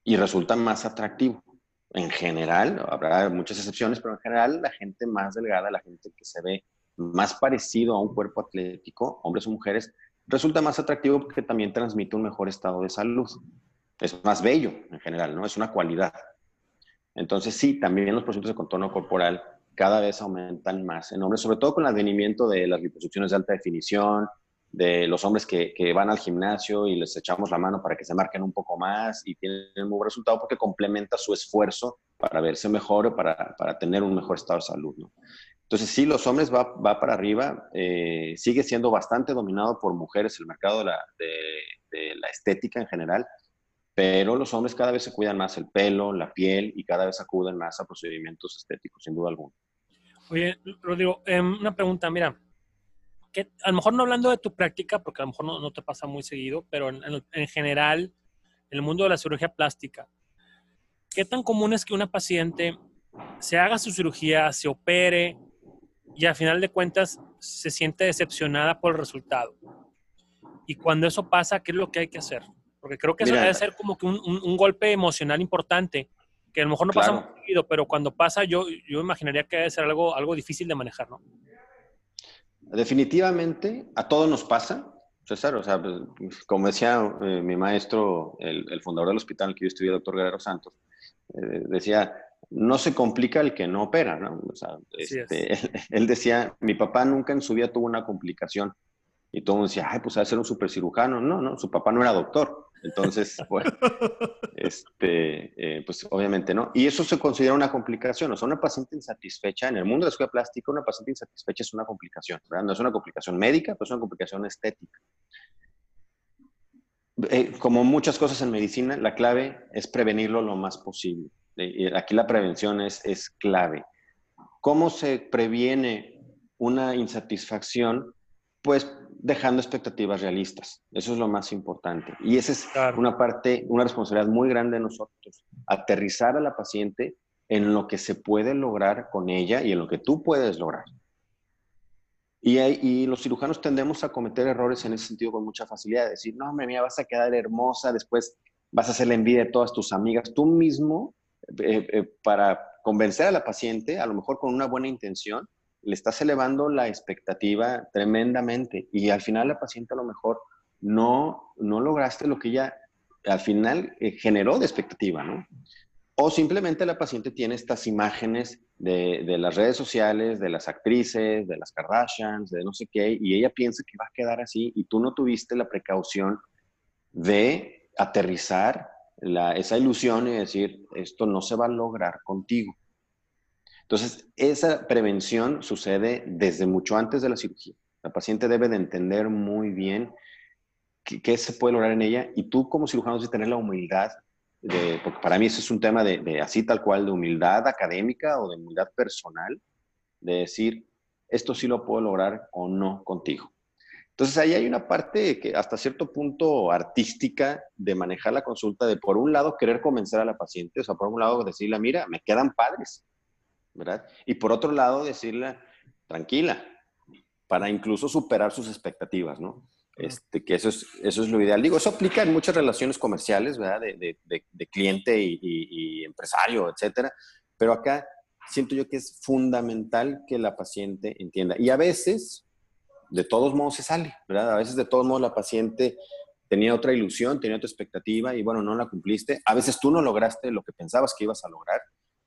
y resulta más atractivo. En general, habrá muchas excepciones, pero en general la gente más delgada, la gente que se ve más parecido a un cuerpo atlético, hombres o mujeres, resulta más atractivo porque también transmite un mejor estado de salud. Es más bello en general, ¿no? Es una cualidad. Entonces sí, también los procedimientos de contorno corporal cada vez aumentan más en hombres, sobre todo con el advenimiento de las liposucciones de alta definición, de los hombres que, van al gimnasio y les echamos la mano para que se marquen un poco más y tienen un buen resultado porque complementa su esfuerzo para verse mejor o para, para tener un mejor estado de salud. ¿no? Entonces, sí, los hombres va, va para arriba, eh, sigue siendo bastante dominado por mujeres el mercado de la estética en general, pero los hombres cada vez se cuidan más el pelo, la piel y cada vez acuden más a procedimientos estéticos, sin duda alguna. Oye, Rodrigo, em, una pregunta, mira, que a lo mejor no hablando de tu práctica, porque a lo mejor no, te pasa muy seguido, pero en, general, en el mundo de la cirugía plástica, ¿qué tan común es que una paciente se haga su cirugía, se opere y al final de cuentas se siente decepcionada por el resultado? Y cuando eso pasa, ¿qué es lo que hay que hacer? Porque creo que eso debe ser como que un, golpe emocional importante, que a lo mejor no pasa muy seguido, pero cuando pasa yo, yo imaginaría que debe ser algo, algo difícil de manejar, ¿no? Definitivamente, a todos nos pasa, César, o sea, pues, como decía eh, mi maestro, el, fundador del hospital en el que yo estudié, doctor Guerrero Santos, eh, decía, no se complica el que no opera, ¿no? O sea, este, [laughs] él, decía, mi papá nunca en su vida tuvo una complicación. Y todo el mundo decía, ay, pues a ser un super cirujano. No, no, su papá no era doctor. Entonces, [laughs] bueno, este, eh, pues obviamente no. Y eso se considera una complicación. O sea, una paciente insatisfecha, en el mundo de la cirugía plástica, una paciente insatisfecha es una complicación. ¿verdad? No es una complicación médica, pero es una complicación estética. Eh, como muchas cosas en medicina, la clave es prevenirlo lo más posible. Eh, aquí la prevención es, es clave. ¿Cómo se previene una insatisfacción? Pues dejando expectativas realistas. Eso es lo más importante. Y esa es una parte, una responsabilidad muy grande de nosotros. Aterrizar a la paciente en lo que se puede lograr con ella y en lo que tú puedes lograr. Y, y los cirujanos tendemos a cometer errores en ese sentido con mucha facilidad. Decir, no, hombre, mía, vas a quedar hermosa, después vas a hacer la envidia de todas tus amigas. Tú mismo, eh, eh, para convencer a la paciente, a lo mejor con una buena intención, le estás elevando la expectativa tremendamente y al final la paciente a lo mejor no, no lograste lo que ella al final eh, generó de expectativa, ¿no? O simplemente la paciente tiene estas imágenes de, de, las redes sociales, de las actrices, de las Kardashians, de no sé qué, y ella piensa que va a quedar así y tú no tuviste la precaución de aterrizar esa ilusión y decir, esto no se va a lograr contigo. Entonces, esa prevención sucede desde mucho antes de la cirugía. La paciente debe de entender muy bien qué, se puede lograr en ella y tú como cirujano debes tener la humildad, porque para mí eso es un tema de, de así tal cual, de humildad académica o de humildad personal, de decir, esto sí lo puedo lograr o no contigo. Entonces ahí hay una parte que hasta cierto punto artística de manejar la consulta, de por un lado querer convencer a la paciente, o sea, por un lado decirle, mira, me quedan padres, ¿verdad? Y por otro lado decirle, tranquila, para incluso superar sus expectativas, ¿no? Este, que eso es, eso es lo ideal. Digo, eso aplica en muchas relaciones comerciales, ¿verdad? De, de, de, cliente y, y, y, empresario, etcétera. Pero acá siento yo que es fundamental que la paciente entienda. Y a veces, de todos modos se sale, ¿verdad? A veces de todos modos la paciente tenía otra ilusión, tenía otra expectativa y bueno, no la cumpliste. A veces tú no lograste lo que pensabas que ibas a lograr.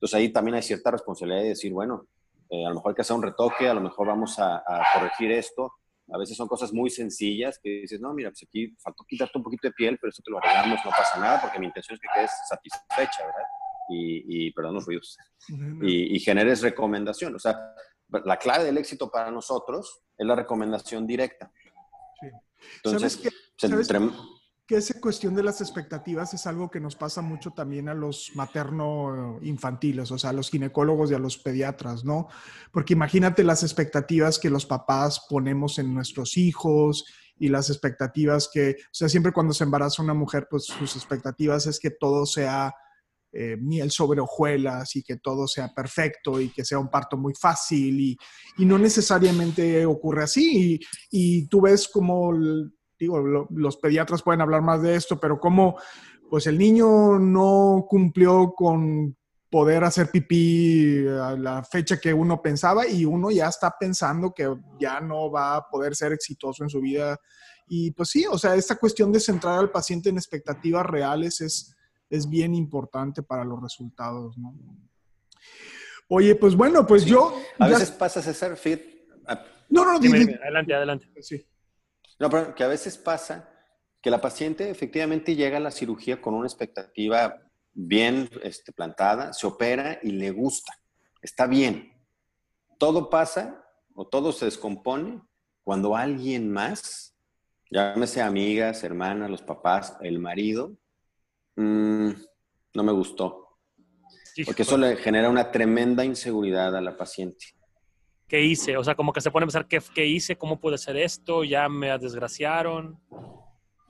Entonces ahí también hay cierta responsabilidad de decir, bueno, eh, a lo mejor hay que hacer un retoque, a lo mejor vamos a, a, corregir esto. A veces son cosas muy sencillas que dices, no, mira, pues aquí faltó quitarte un poquito de piel, pero eso te lo arreglamos, no pasa nada, porque mi intención es que quedes satisfecha, ¿verdad? Y, y perdón los ruidos, y, y generes recomendación. O sea, la clave del éxito para nosotros es la recomendación directa. Sí. Entonces, ¿Sabes que, ¿sabes entre... esa cuestión de las expectativas es algo que nos pasa mucho también a los materno-infantiles, o sea, a los ginecólogos y a los pediatras, ¿no? Porque imagínate las expectativas que los papás ponemos en nuestros hijos y las expectativas que, o sea, siempre cuando se embaraza una mujer, pues sus expectativas es que todo sea eh, miel sobre hojuelas y que todo sea perfecto y que sea un parto muy fácil y, y no necesariamente ocurre así. Y, tú ves como, digo, lo, los pediatras pueden hablar más de esto, pero como pues el niño no cumplió con poder hacer pipí a la fecha que uno pensaba y uno ya está pensando que ya no va a poder ser exitoso en su vida. Y pues sí, o sea, esta cuestión de centrar al paciente en expectativas reales es, es bien importante para los resultados, ¿no? Oye, pues bueno, pues sí. yo... A veces pasa, César, fit. No, no, dime, dime. adelante, adelante. Sí. No, pero que a veces pasa que la paciente efectivamente llega a la cirugía con una expectativa bien este, plantada, se opera y le gusta, está bien. Todo pasa o todo se descompone cuando alguien más, llámese amigas, hermanas, los papás, el marido, mmm, no me gustó. Porque eso le genera una tremenda inseguridad a la paciente. ¿Qué hice? O sea, como que se pone a pensar, ¿qué, hice? ¿Cómo puede ser esto? ¿Ya me desgraciaron?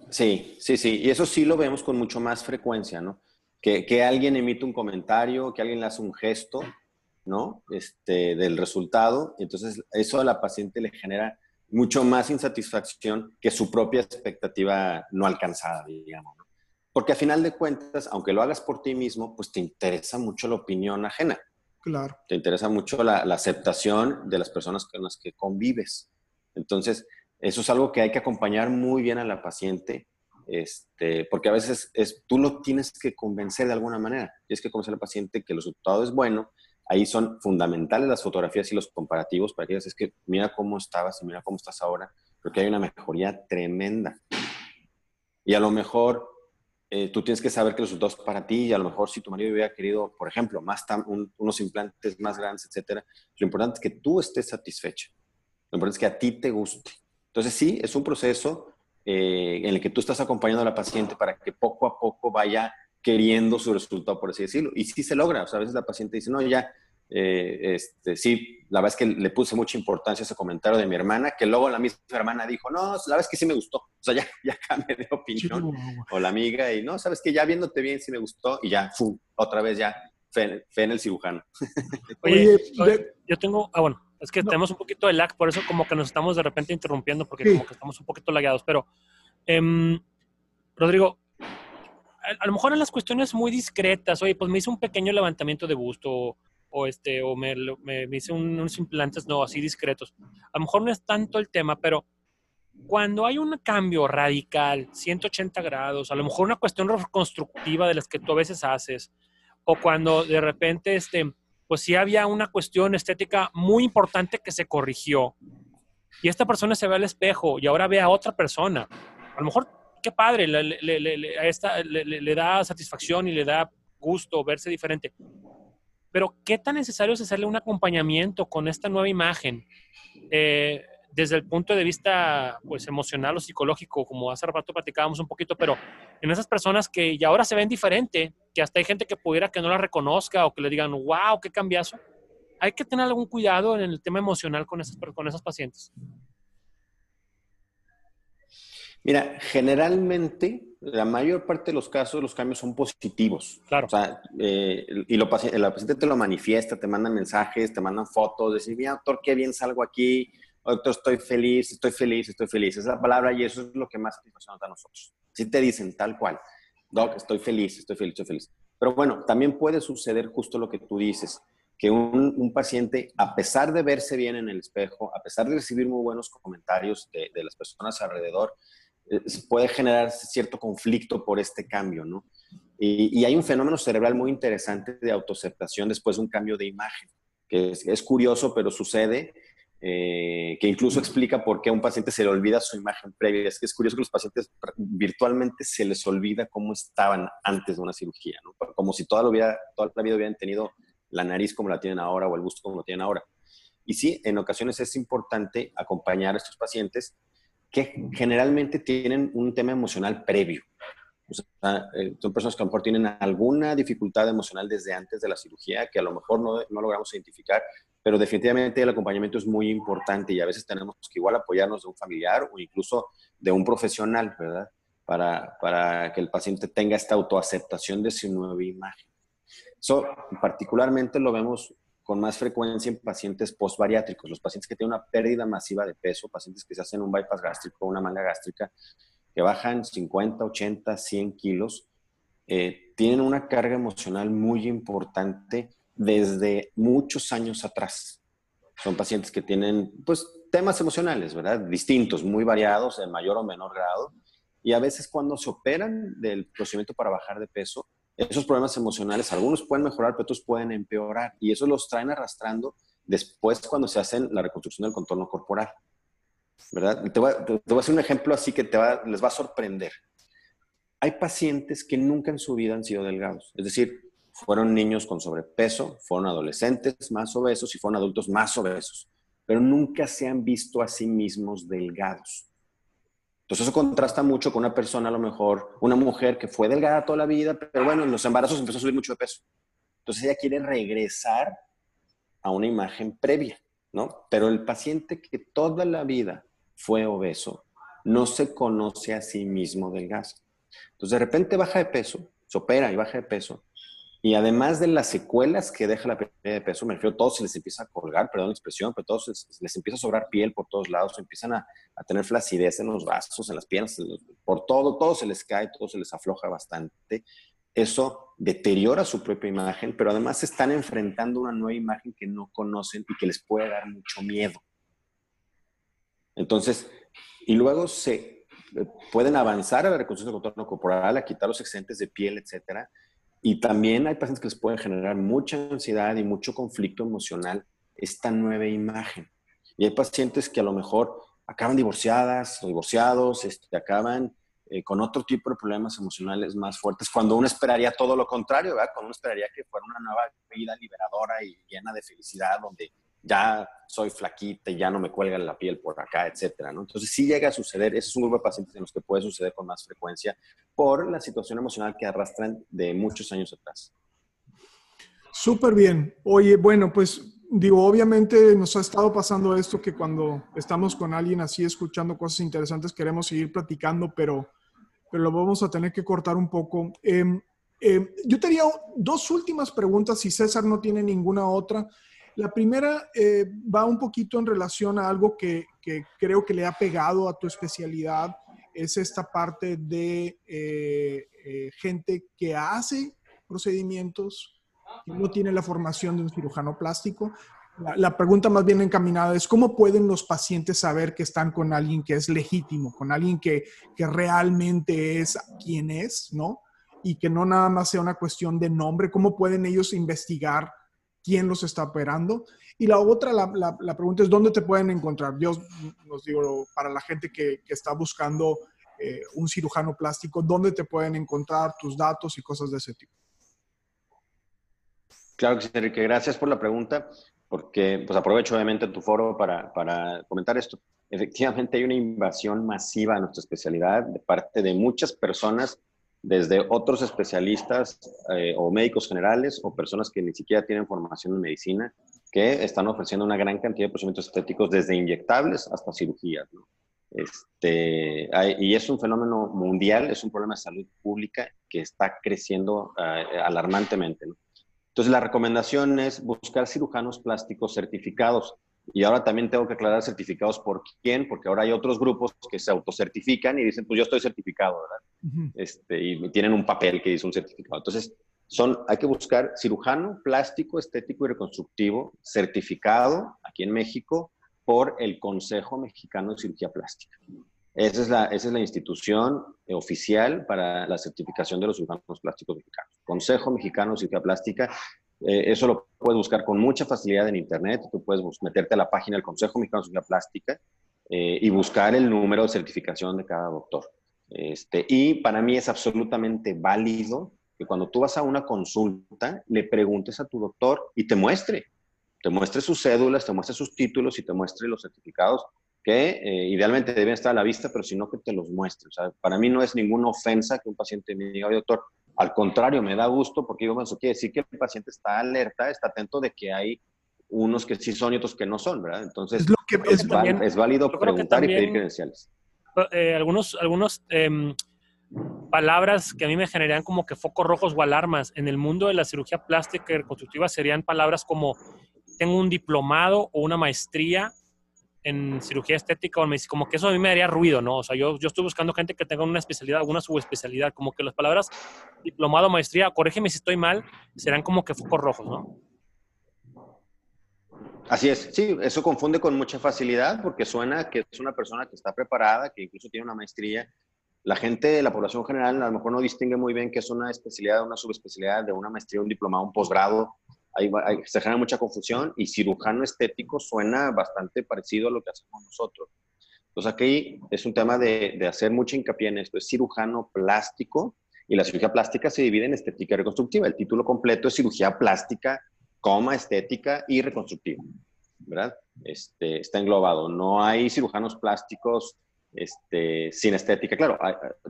Sí, sí, sí. Y eso sí lo vemos con mucho más frecuencia, ¿no? Que, alguien emite un comentario, que alguien le hace un gesto, ¿no? Este, del resultado. Entonces, eso a la paciente le genera mucho más insatisfacción que su propia expectativa no alcanzada, digamos. Porque a final de cuentas, aunque lo hagas por ti mismo, pues te interesa mucho la opinión ajena. Claro. Te interesa mucho la, aceptación de las personas con las que convives. Entonces, eso es algo que hay que acompañar muy bien a la paciente, este, porque a veces es, tú lo tienes que convencer de alguna manera. Tienes que convencer al paciente que el resultado es bueno. Ahí son fundamentales las fotografías y los comparativos para que digas, es que mira cómo estabas y mira cómo estás ahora, porque hay una mejoría tremenda. Y a lo mejor eh, tú tienes que saber que el resultado es para ti y a lo mejor si tu marido hubiera querido, por ejemplo, más un, unos implantes más grandes, etcétera, lo importante es que tú estés satisfecha. Lo importante es que a ti te guste. Entonces sí, es un proceso eh, en el que tú estás acompañando a la paciente para que poco a poco vaya queriendo su resultado, por así decirlo. Y sí se logra. O sea, a veces la paciente dice, no, ya, eh, este, sí, la verdad es que le puse mucha importancia a ese comentario de mi hermana, que luego la misma hermana dijo, no, la verdad es que sí me gustó. O sea, ya, [laughs] ya cambié de opinión. O la amiga, y no, sabes que ya viéndote bien sí me gustó, y ya, fu, otra vez ya, fe, fe en el cirujano. [laughs] Oye, oye, yo tengo, ah, bueno, es que no. tenemos un poquito de lag, por eso como que nos estamos de repente interrumpiendo, porque sí. como que estamos un poquito lagueados. Pero, eh, Rodrigo, a, a, lo mejor en las cuestiones muy discretas, oye, pues me hice un pequeño levantamiento de busto, o, este, o me, me, hice unos implantes, no, así discretos. A lo mejor no es tanto el tema, pero cuando hay un cambio radical, 180 grados, a lo mejor una cuestión reconstructiva de las que tú a veces haces, o cuando de repente, este, pues sí había una cuestión estética muy importante que se corrigió, y esta persona se ve al espejo y ahora ve a otra persona, a lo mejor, qué padre, le, le, le, le da satisfacción y le da gusto verse diferente. Pero, ¿qué tan necesario es hacerle un acompañamiento con esta nueva imagen? Eh, desde el punto de vista pues, emocional o psicológico, como hace rato platicábamos un poquito, pero en esas personas que ya ahora se ven diferente, que hasta hay gente que pudiera que no la reconozca o que le digan, wow, qué cambiazo, hay que tener algún cuidado en el tema emocional con esas, con esas pacientes. Mira, generalmente la mayor parte de los casos los cambios son positivos. Claro. O sea, eh, y lo, la paciente te lo manifiesta, te mandan mensajes, te mandan fotos, decir, mira, doctor, qué bien salgo aquí, doctor, estoy feliz, estoy feliz, estoy feliz. Esa es la palabra y eso es lo que más satisfacción da a nosotros. Si te dicen tal cual, doc, estoy feliz, estoy feliz, estoy feliz. Pero bueno, también puede suceder justo lo que tú dices, que un, un paciente, a pesar de verse bien en el espejo, a pesar de recibir muy buenos comentarios de, de las personas alrededor, puede generar cierto conflicto por este cambio, ¿no? Y, hay un fenómeno cerebral muy interesante de autoaceptación después de un cambio de imagen, que es, curioso, pero sucede, eh, que incluso explica por qué a un paciente se le olvida su imagen previa. Es que es curioso que los pacientes virtualmente se les olvida cómo estaban antes de una cirugía, ¿no? Como si toda la, vida, toda la vida hubieran tenido la nariz como la tienen ahora o el busto como lo tienen ahora. Y sí, en ocasiones es importante acompañar a estos pacientes que generalmente tienen un tema emocional previo. Eh, son personas que a lo mejor tienen alguna dificultad emocional desde antes de la cirugía, que a lo mejor no, no, logramos identificar, pero definitivamente el acompañamiento es muy importante y a veces tenemos que igual apoyarnos de un familiar o incluso de un profesional, ¿verdad? Para, para que el paciente tenga esta autoaceptación de su nueva imagen. Eso particularmente lo vemos con más frecuencia en pacientes postbariátricos, los pacientes que tienen una pérdida masiva de peso, pacientes que se hacen un bypass gástrico, una manga gástrica, que bajan 50, 80, 100 kilos, eh, tienen una carga emocional muy importante desde muchos años atrás. Son pacientes que tienen, pues, temas emocionales, ¿verdad? Distintos, muy variados, en mayor o menor grado. Y a veces cuando se operan del procedimiento para bajar de peso, esos problemas emocionales, algunos pueden mejorar, pero otros pueden empeorar. Y eso los traen arrastrando después cuando se hacen la reconstrucción del contorno corporal. ¿Verdad? Te voy, a, hacer un ejemplo así que te les va a sorprender. Hay pacientes que nunca en su vida han sido delgados. Es decir, fueron niños con sobrepeso, fueron adolescentes más obesos y fueron adultos más obesos, pero nunca se han visto a sí mismos delgados. Entonces eso contrasta mucho con una persona, a lo mejor, una mujer que fue delgada toda la vida, pero bueno, en los embarazos empezó a subir mucho de peso. Entonces ella quiere regresar a una imagen previa, ¿no? Pero el paciente que toda la vida fue obeso no se conoce a sí mismo delgado. Entonces de repente baja de peso, se opera y baja de peso, y además de las secuelas que deja la pérdida de peso, me refiero, todos se les empieza a colgar, perdón la expresión, pero todos les, empieza a sobrar piel por todos lados, empiezan a, tener flacidez en los brazos, en las piernas, por todo, todo se les cae, todo se les afloja bastante. Eso deteriora su propia imagen, pero además están enfrentando una nueva imagen que no conocen y que les puede dar mucho miedo. Entonces, y luego se eh, pueden avanzar a la reconstrucción del contorno corporal, a quitar los excedentes de piel, etcétera, y también hay pacientes que les pueden generar mucha ansiedad y mucho conflicto emocional esta nueva imagen. Y hay pacientes que a lo mejor acaban divorciadas o divorciados, este, acaban eh, con otro tipo de problemas emocionales más fuertes, cuando uno esperaría todo lo contrario, ¿verdad? Cuando uno esperaría que fuera una nueva vida liberadora y llena de felicidad, donde ya soy flaquita y ya no me cuelga la piel por acá, etcétera, ¿no? Entonces sí llega a suceder, ese es un grupo de pacientes en los que puede suceder con más frecuencia por la situación emocional que arrastran de muchos años atrás. Súper bien. Oye, bueno, pues digo, obviamente nos ha estado pasando esto que cuando estamos con alguien así escuchando cosas interesantes queremos seguir platicando, pero, pero lo vamos a tener que cortar un poco. Em, em, yo tenía dos últimas preguntas, si César no tiene ninguna otra. La primera eh, va un poquito en relación a algo que, creo que le ha pegado a tu especialidad, es esta parte de eh, eh, gente que hace procedimientos que no tiene la formación de un cirujano plástico. La, pregunta más bien encaminada es, ¿cómo pueden los pacientes saber que están con alguien que es legítimo, con alguien que, que realmente es quien es, ¿no? Y que no nada más sea una cuestión de nombre. ¿Cómo pueden ellos investigar quién los está operando? Y la otra, la, la, pregunta es, ¿dónde te pueden encontrar? Yo os digo, para la gente que, que está buscando eh, un cirujano plástico, ¿dónde te pueden encontrar tus datos y cosas de ese tipo? Claro que Enrique. Gracias por la pregunta porque pues aprovecho obviamente tu foro para, para, comentar esto. Efectivamente hay una invasión masiva a nuestra especialidad de parte de muchas personas, desde otros especialistas eh, o médicos generales o personas que ni siquiera tienen formación en medicina, que están ofreciendo una gran cantidad de procedimientos estéticos desde inyectables hasta cirugías. Este, y es un fenómeno mundial, es un problema de salud pública que está creciendo eh, alarmantemente. ¿no? Entonces, la recomendación es buscar cirujanos plásticos certificados. Y ahora también tengo que aclarar certificados por quién, porque ahora hay otros grupos que se autocertifican y dicen, pues yo estoy certificado, ¿verdad? este, y tienen un papel que dice un certificado. Entonces, son, hay que buscar cirujano plástico, estético y reconstructivo certificado aquí en México por el Consejo Mexicano de Cirugía Plástica. Esa es la, esa es la institución oficial para la certificación de los cirujanos plásticos mexicanos. Consejo Mexicano de Cirugía Plástica. Eh, eso lo puedes buscar con mucha facilidad en Internet. Tú puedes meterte a la página del Consejo Mexicano de Cirugía Plástica eh, y buscar el número de certificación de cada doctor. Este, y para mí es absolutamente válido que cuando tú vas a una consulta, le preguntes a tu doctor y te muestre. Te muestre sus cédulas, te muestre sus títulos y te muestre los certificados que eh, idealmente deben estar a la vista, pero si no que te los muestre. Para mí no es ninguna ofensa que un paciente me diga, doctor, al contrario, me da gusto porque yo eso quiere decir que el paciente está alerta, está atento de que hay unos que sí son y otros que no son, ¿verdad? Entonces, es, lo que, es, válido preguntar y pedir credenciales. Eh, algunos, algunos em, palabras que a mí me generan como que focos rojos o alarmas en el mundo de la cirugía plástica y reconstructiva serían palabras como tengo un diplomado o una maestría en cirugía estética o como que eso a mí me daría ruido, ¿no? O sea, yo, yo estoy buscando gente que tenga una especialidad, alguna subespecialidad, como que las palabras diplomado, maestría, corrígeme si estoy mal, serán como que focos rojos, ¿no? Así es, sí, eso confunde con mucha facilidad porque suena que es una persona que está preparada, que incluso tiene una maestría. La gente, la población general, a lo mejor no distingue muy bien qué es una especialidad, una subespecialidad, de una maestría, un diplomado, un posgrado se genera mucha confusión y cirujano estético suena bastante parecido a lo que hacemos nosotros. Entonces aquí es un tema de, hacer mucha hincapié en esto. Es cirujano plástico y la cirugía plástica se divide en estética y reconstructiva. El título completo es cirugía plástica, coma, estética y reconstructiva. ¿Verdad? Este, está englobado. No hay cirujanos plásticos este, sin estética. Claro,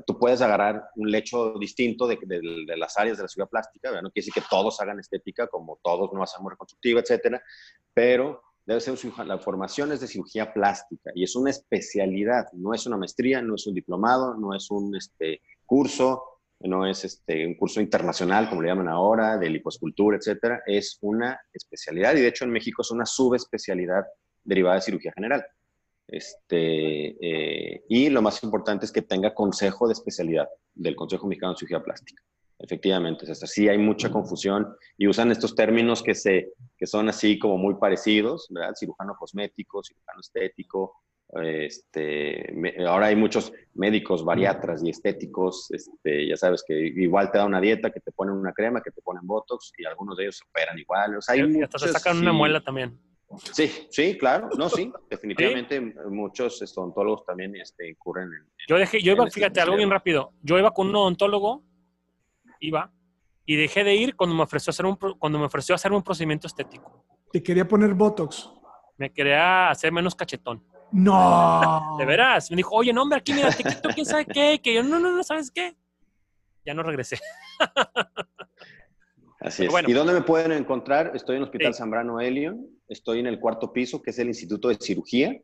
tú puedes agarrar un lecho distinto de, las áreas de la cirugía plástica, no quiere decir que todos hagan estética, como todos no hacemos reconstructiva, etcétera, pero debe ser la formación es de cirugía plástica y es una especialidad, no es una maestría, no es un diplomado, no es un este, curso, no es este, un curso internacional, como le llaman ahora, de liposcultura, etcétera, es una especialidad y de hecho en México es una subespecialidad derivada de cirugía general. Este, eh, y lo más importante es que tenga consejo de especialidad del Consejo Mexicano de Cirugía Plástica. Efectivamente, es sí hay mucha confusión y usan estos términos que, se, que son así como muy parecidos, ¿verdad? Cirujano cosmético, cirujano estético, este, ahora hay muchos médicos, bariatras y estéticos, este, ya sabes que igual te da una dieta, que te ponen una crema, que te ponen botox y algunos de ellos operan igual. O sea, hay y hasta se sacan una muela también. Sí, sí, claro, no, sí, [laughs] definitivamente muchos odontólogos también este, incurren en... Yo dejé, yo iba, fíjate, algo bien rápido, yo iba con un odontólogo, iba, y dejé de ir cuando me ofreció hacer un, cuando me ofreció hacer un procedimiento estético. Te quería poner Botox. Me quería hacer menos cachetón. No. [laughs] De veras. Me dijo, oye, no, hombre, aquí mira, te quito quién sabe qué. Que yo, no, no, no, ¿sabes qué? Ya no regresé. Así es. ¿Y dónde me pueden encontrar? Estoy en el Hospital Zambrano Elion, estoy en el cuarto piso, que es el Instituto de Cirugía.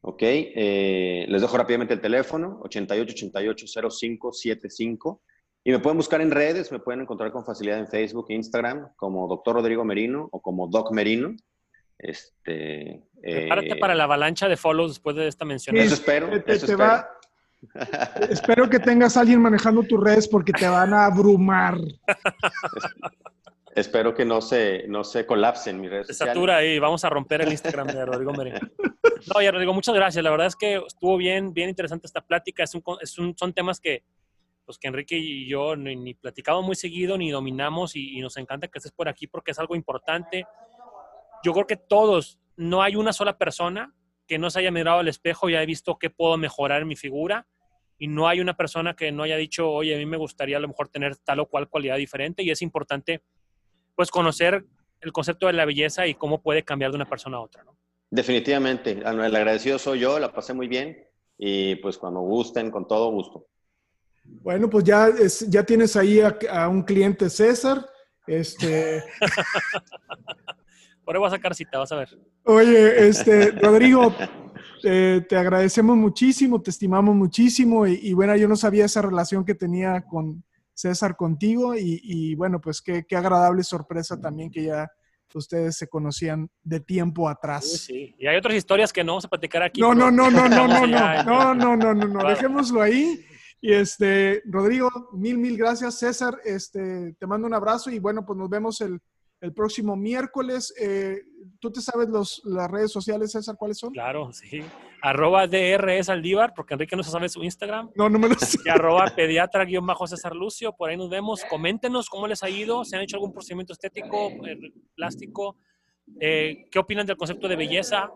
¿Ok? Eh, les dejo rápidamente el teléfono, 8888-0575. Y me pueden buscar en redes, me pueden encontrar con facilidad en Facebook e Instagram como Doctor Rodrigo Merino o como Doc Merino. Este, Prepárate eh, para la avalancha de follows después de esta mención. Eso espero. eso espero. espero que tengas a alguien manejando tus redes porque te van a abrumar. [laughs] espero que no se, no se colapsen mis redes se satura y vamos a romper el Instagram de Rodrigo Merino. No, ya Rodrigo, muchas gracias. La verdad es que estuvo bien, bien interesante esta plática. Es un, son temas que, pues, que Enrique y yo ni, platicamos muy seguido, ni dominamos y, nos encanta que estés por aquí porque es algo importante. Yo creo que todos, no hay una sola persona que no se haya mirado al espejo y haya visto qué puedo mejorar en mi figura y no hay una persona que no haya dicho, oye, a mí me gustaría a lo mejor tener tal o cual cualidad diferente y es importante pues conocer el concepto de la belleza y cómo puede cambiar de una persona a otra, ¿no? Definitivamente, el agradecido soy yo, la pasé muy bien y pues cuando gusten, con todo gusto. Bueno, pues ya, ya tienes ahí a, un cliente César. Este... [laughs] Por ahí voy a sacar cita, vas a ver. Oye, este, Rodrigo, te agradecemos muchísimo, te estimamos muchísimo y, bueno, yo no sabía esa relación que tenía con César contigo y, bueno, pues qué, qué, agradable sorpresa también que ya ustedes se conocían de tiempo atrás. Sí, y hay otras historias que no vamos a platicar aquí. No, no, no, no, no, no, no, no, no, no, no, no, dejémoslo ahí. Y este, Rodrigo, mil, mil gracias. César, este, te mando un abrazo y bueno, pues nos vemos el, el próximo miércoles. Eh, ¿Tú te sabes los, las redes sociales, César, cuáles son? Claro, sí. Arroba DRS Aldívar, porque Enrique no se sabe su Instagram. No, no me lo sé. Y arroba pediatra-césar Lucio, por ahí nos vemos. Coméntenos cómo les ha ido, si han hecho algún procedimiento estético, eh, plástico, eh, qué opinan del concepto de belleza,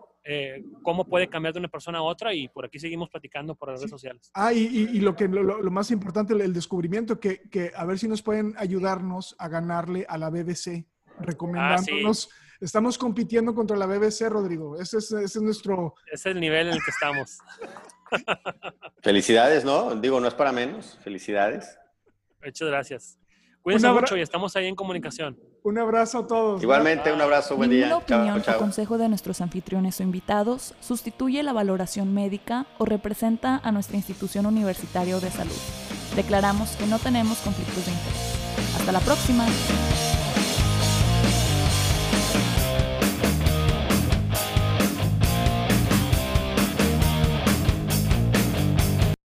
cómo puede cambiar de una persona a otra y por aquí seguimos platicando por las redes sociales. Ah, y, lo, que, lo, más importante, el descubrimiento, que, que, a ver si nos pueden ayudarnos a ganarle a la BBC recomendándonos. Ah, estamos compitiendo contra la BBC, Rodrigo. Ese es, ese es nuestro... Es el nivel en el que estamos. [laughs] Felicidades, ¿no? Digo, no es para menos. Felicidades. Muchas gracias. Cuídense mucho y estamos ahí en comunicación. Un abrazo a todos. Igualmente, un abrazo, buen día. La opinión o consejo de nuestros anfitriones o invitados sustituye la valoración médica o representa a nuestra institución universitaria o de salud. Declaramos que no tenemos conflictos de interés. Hasta la próxima.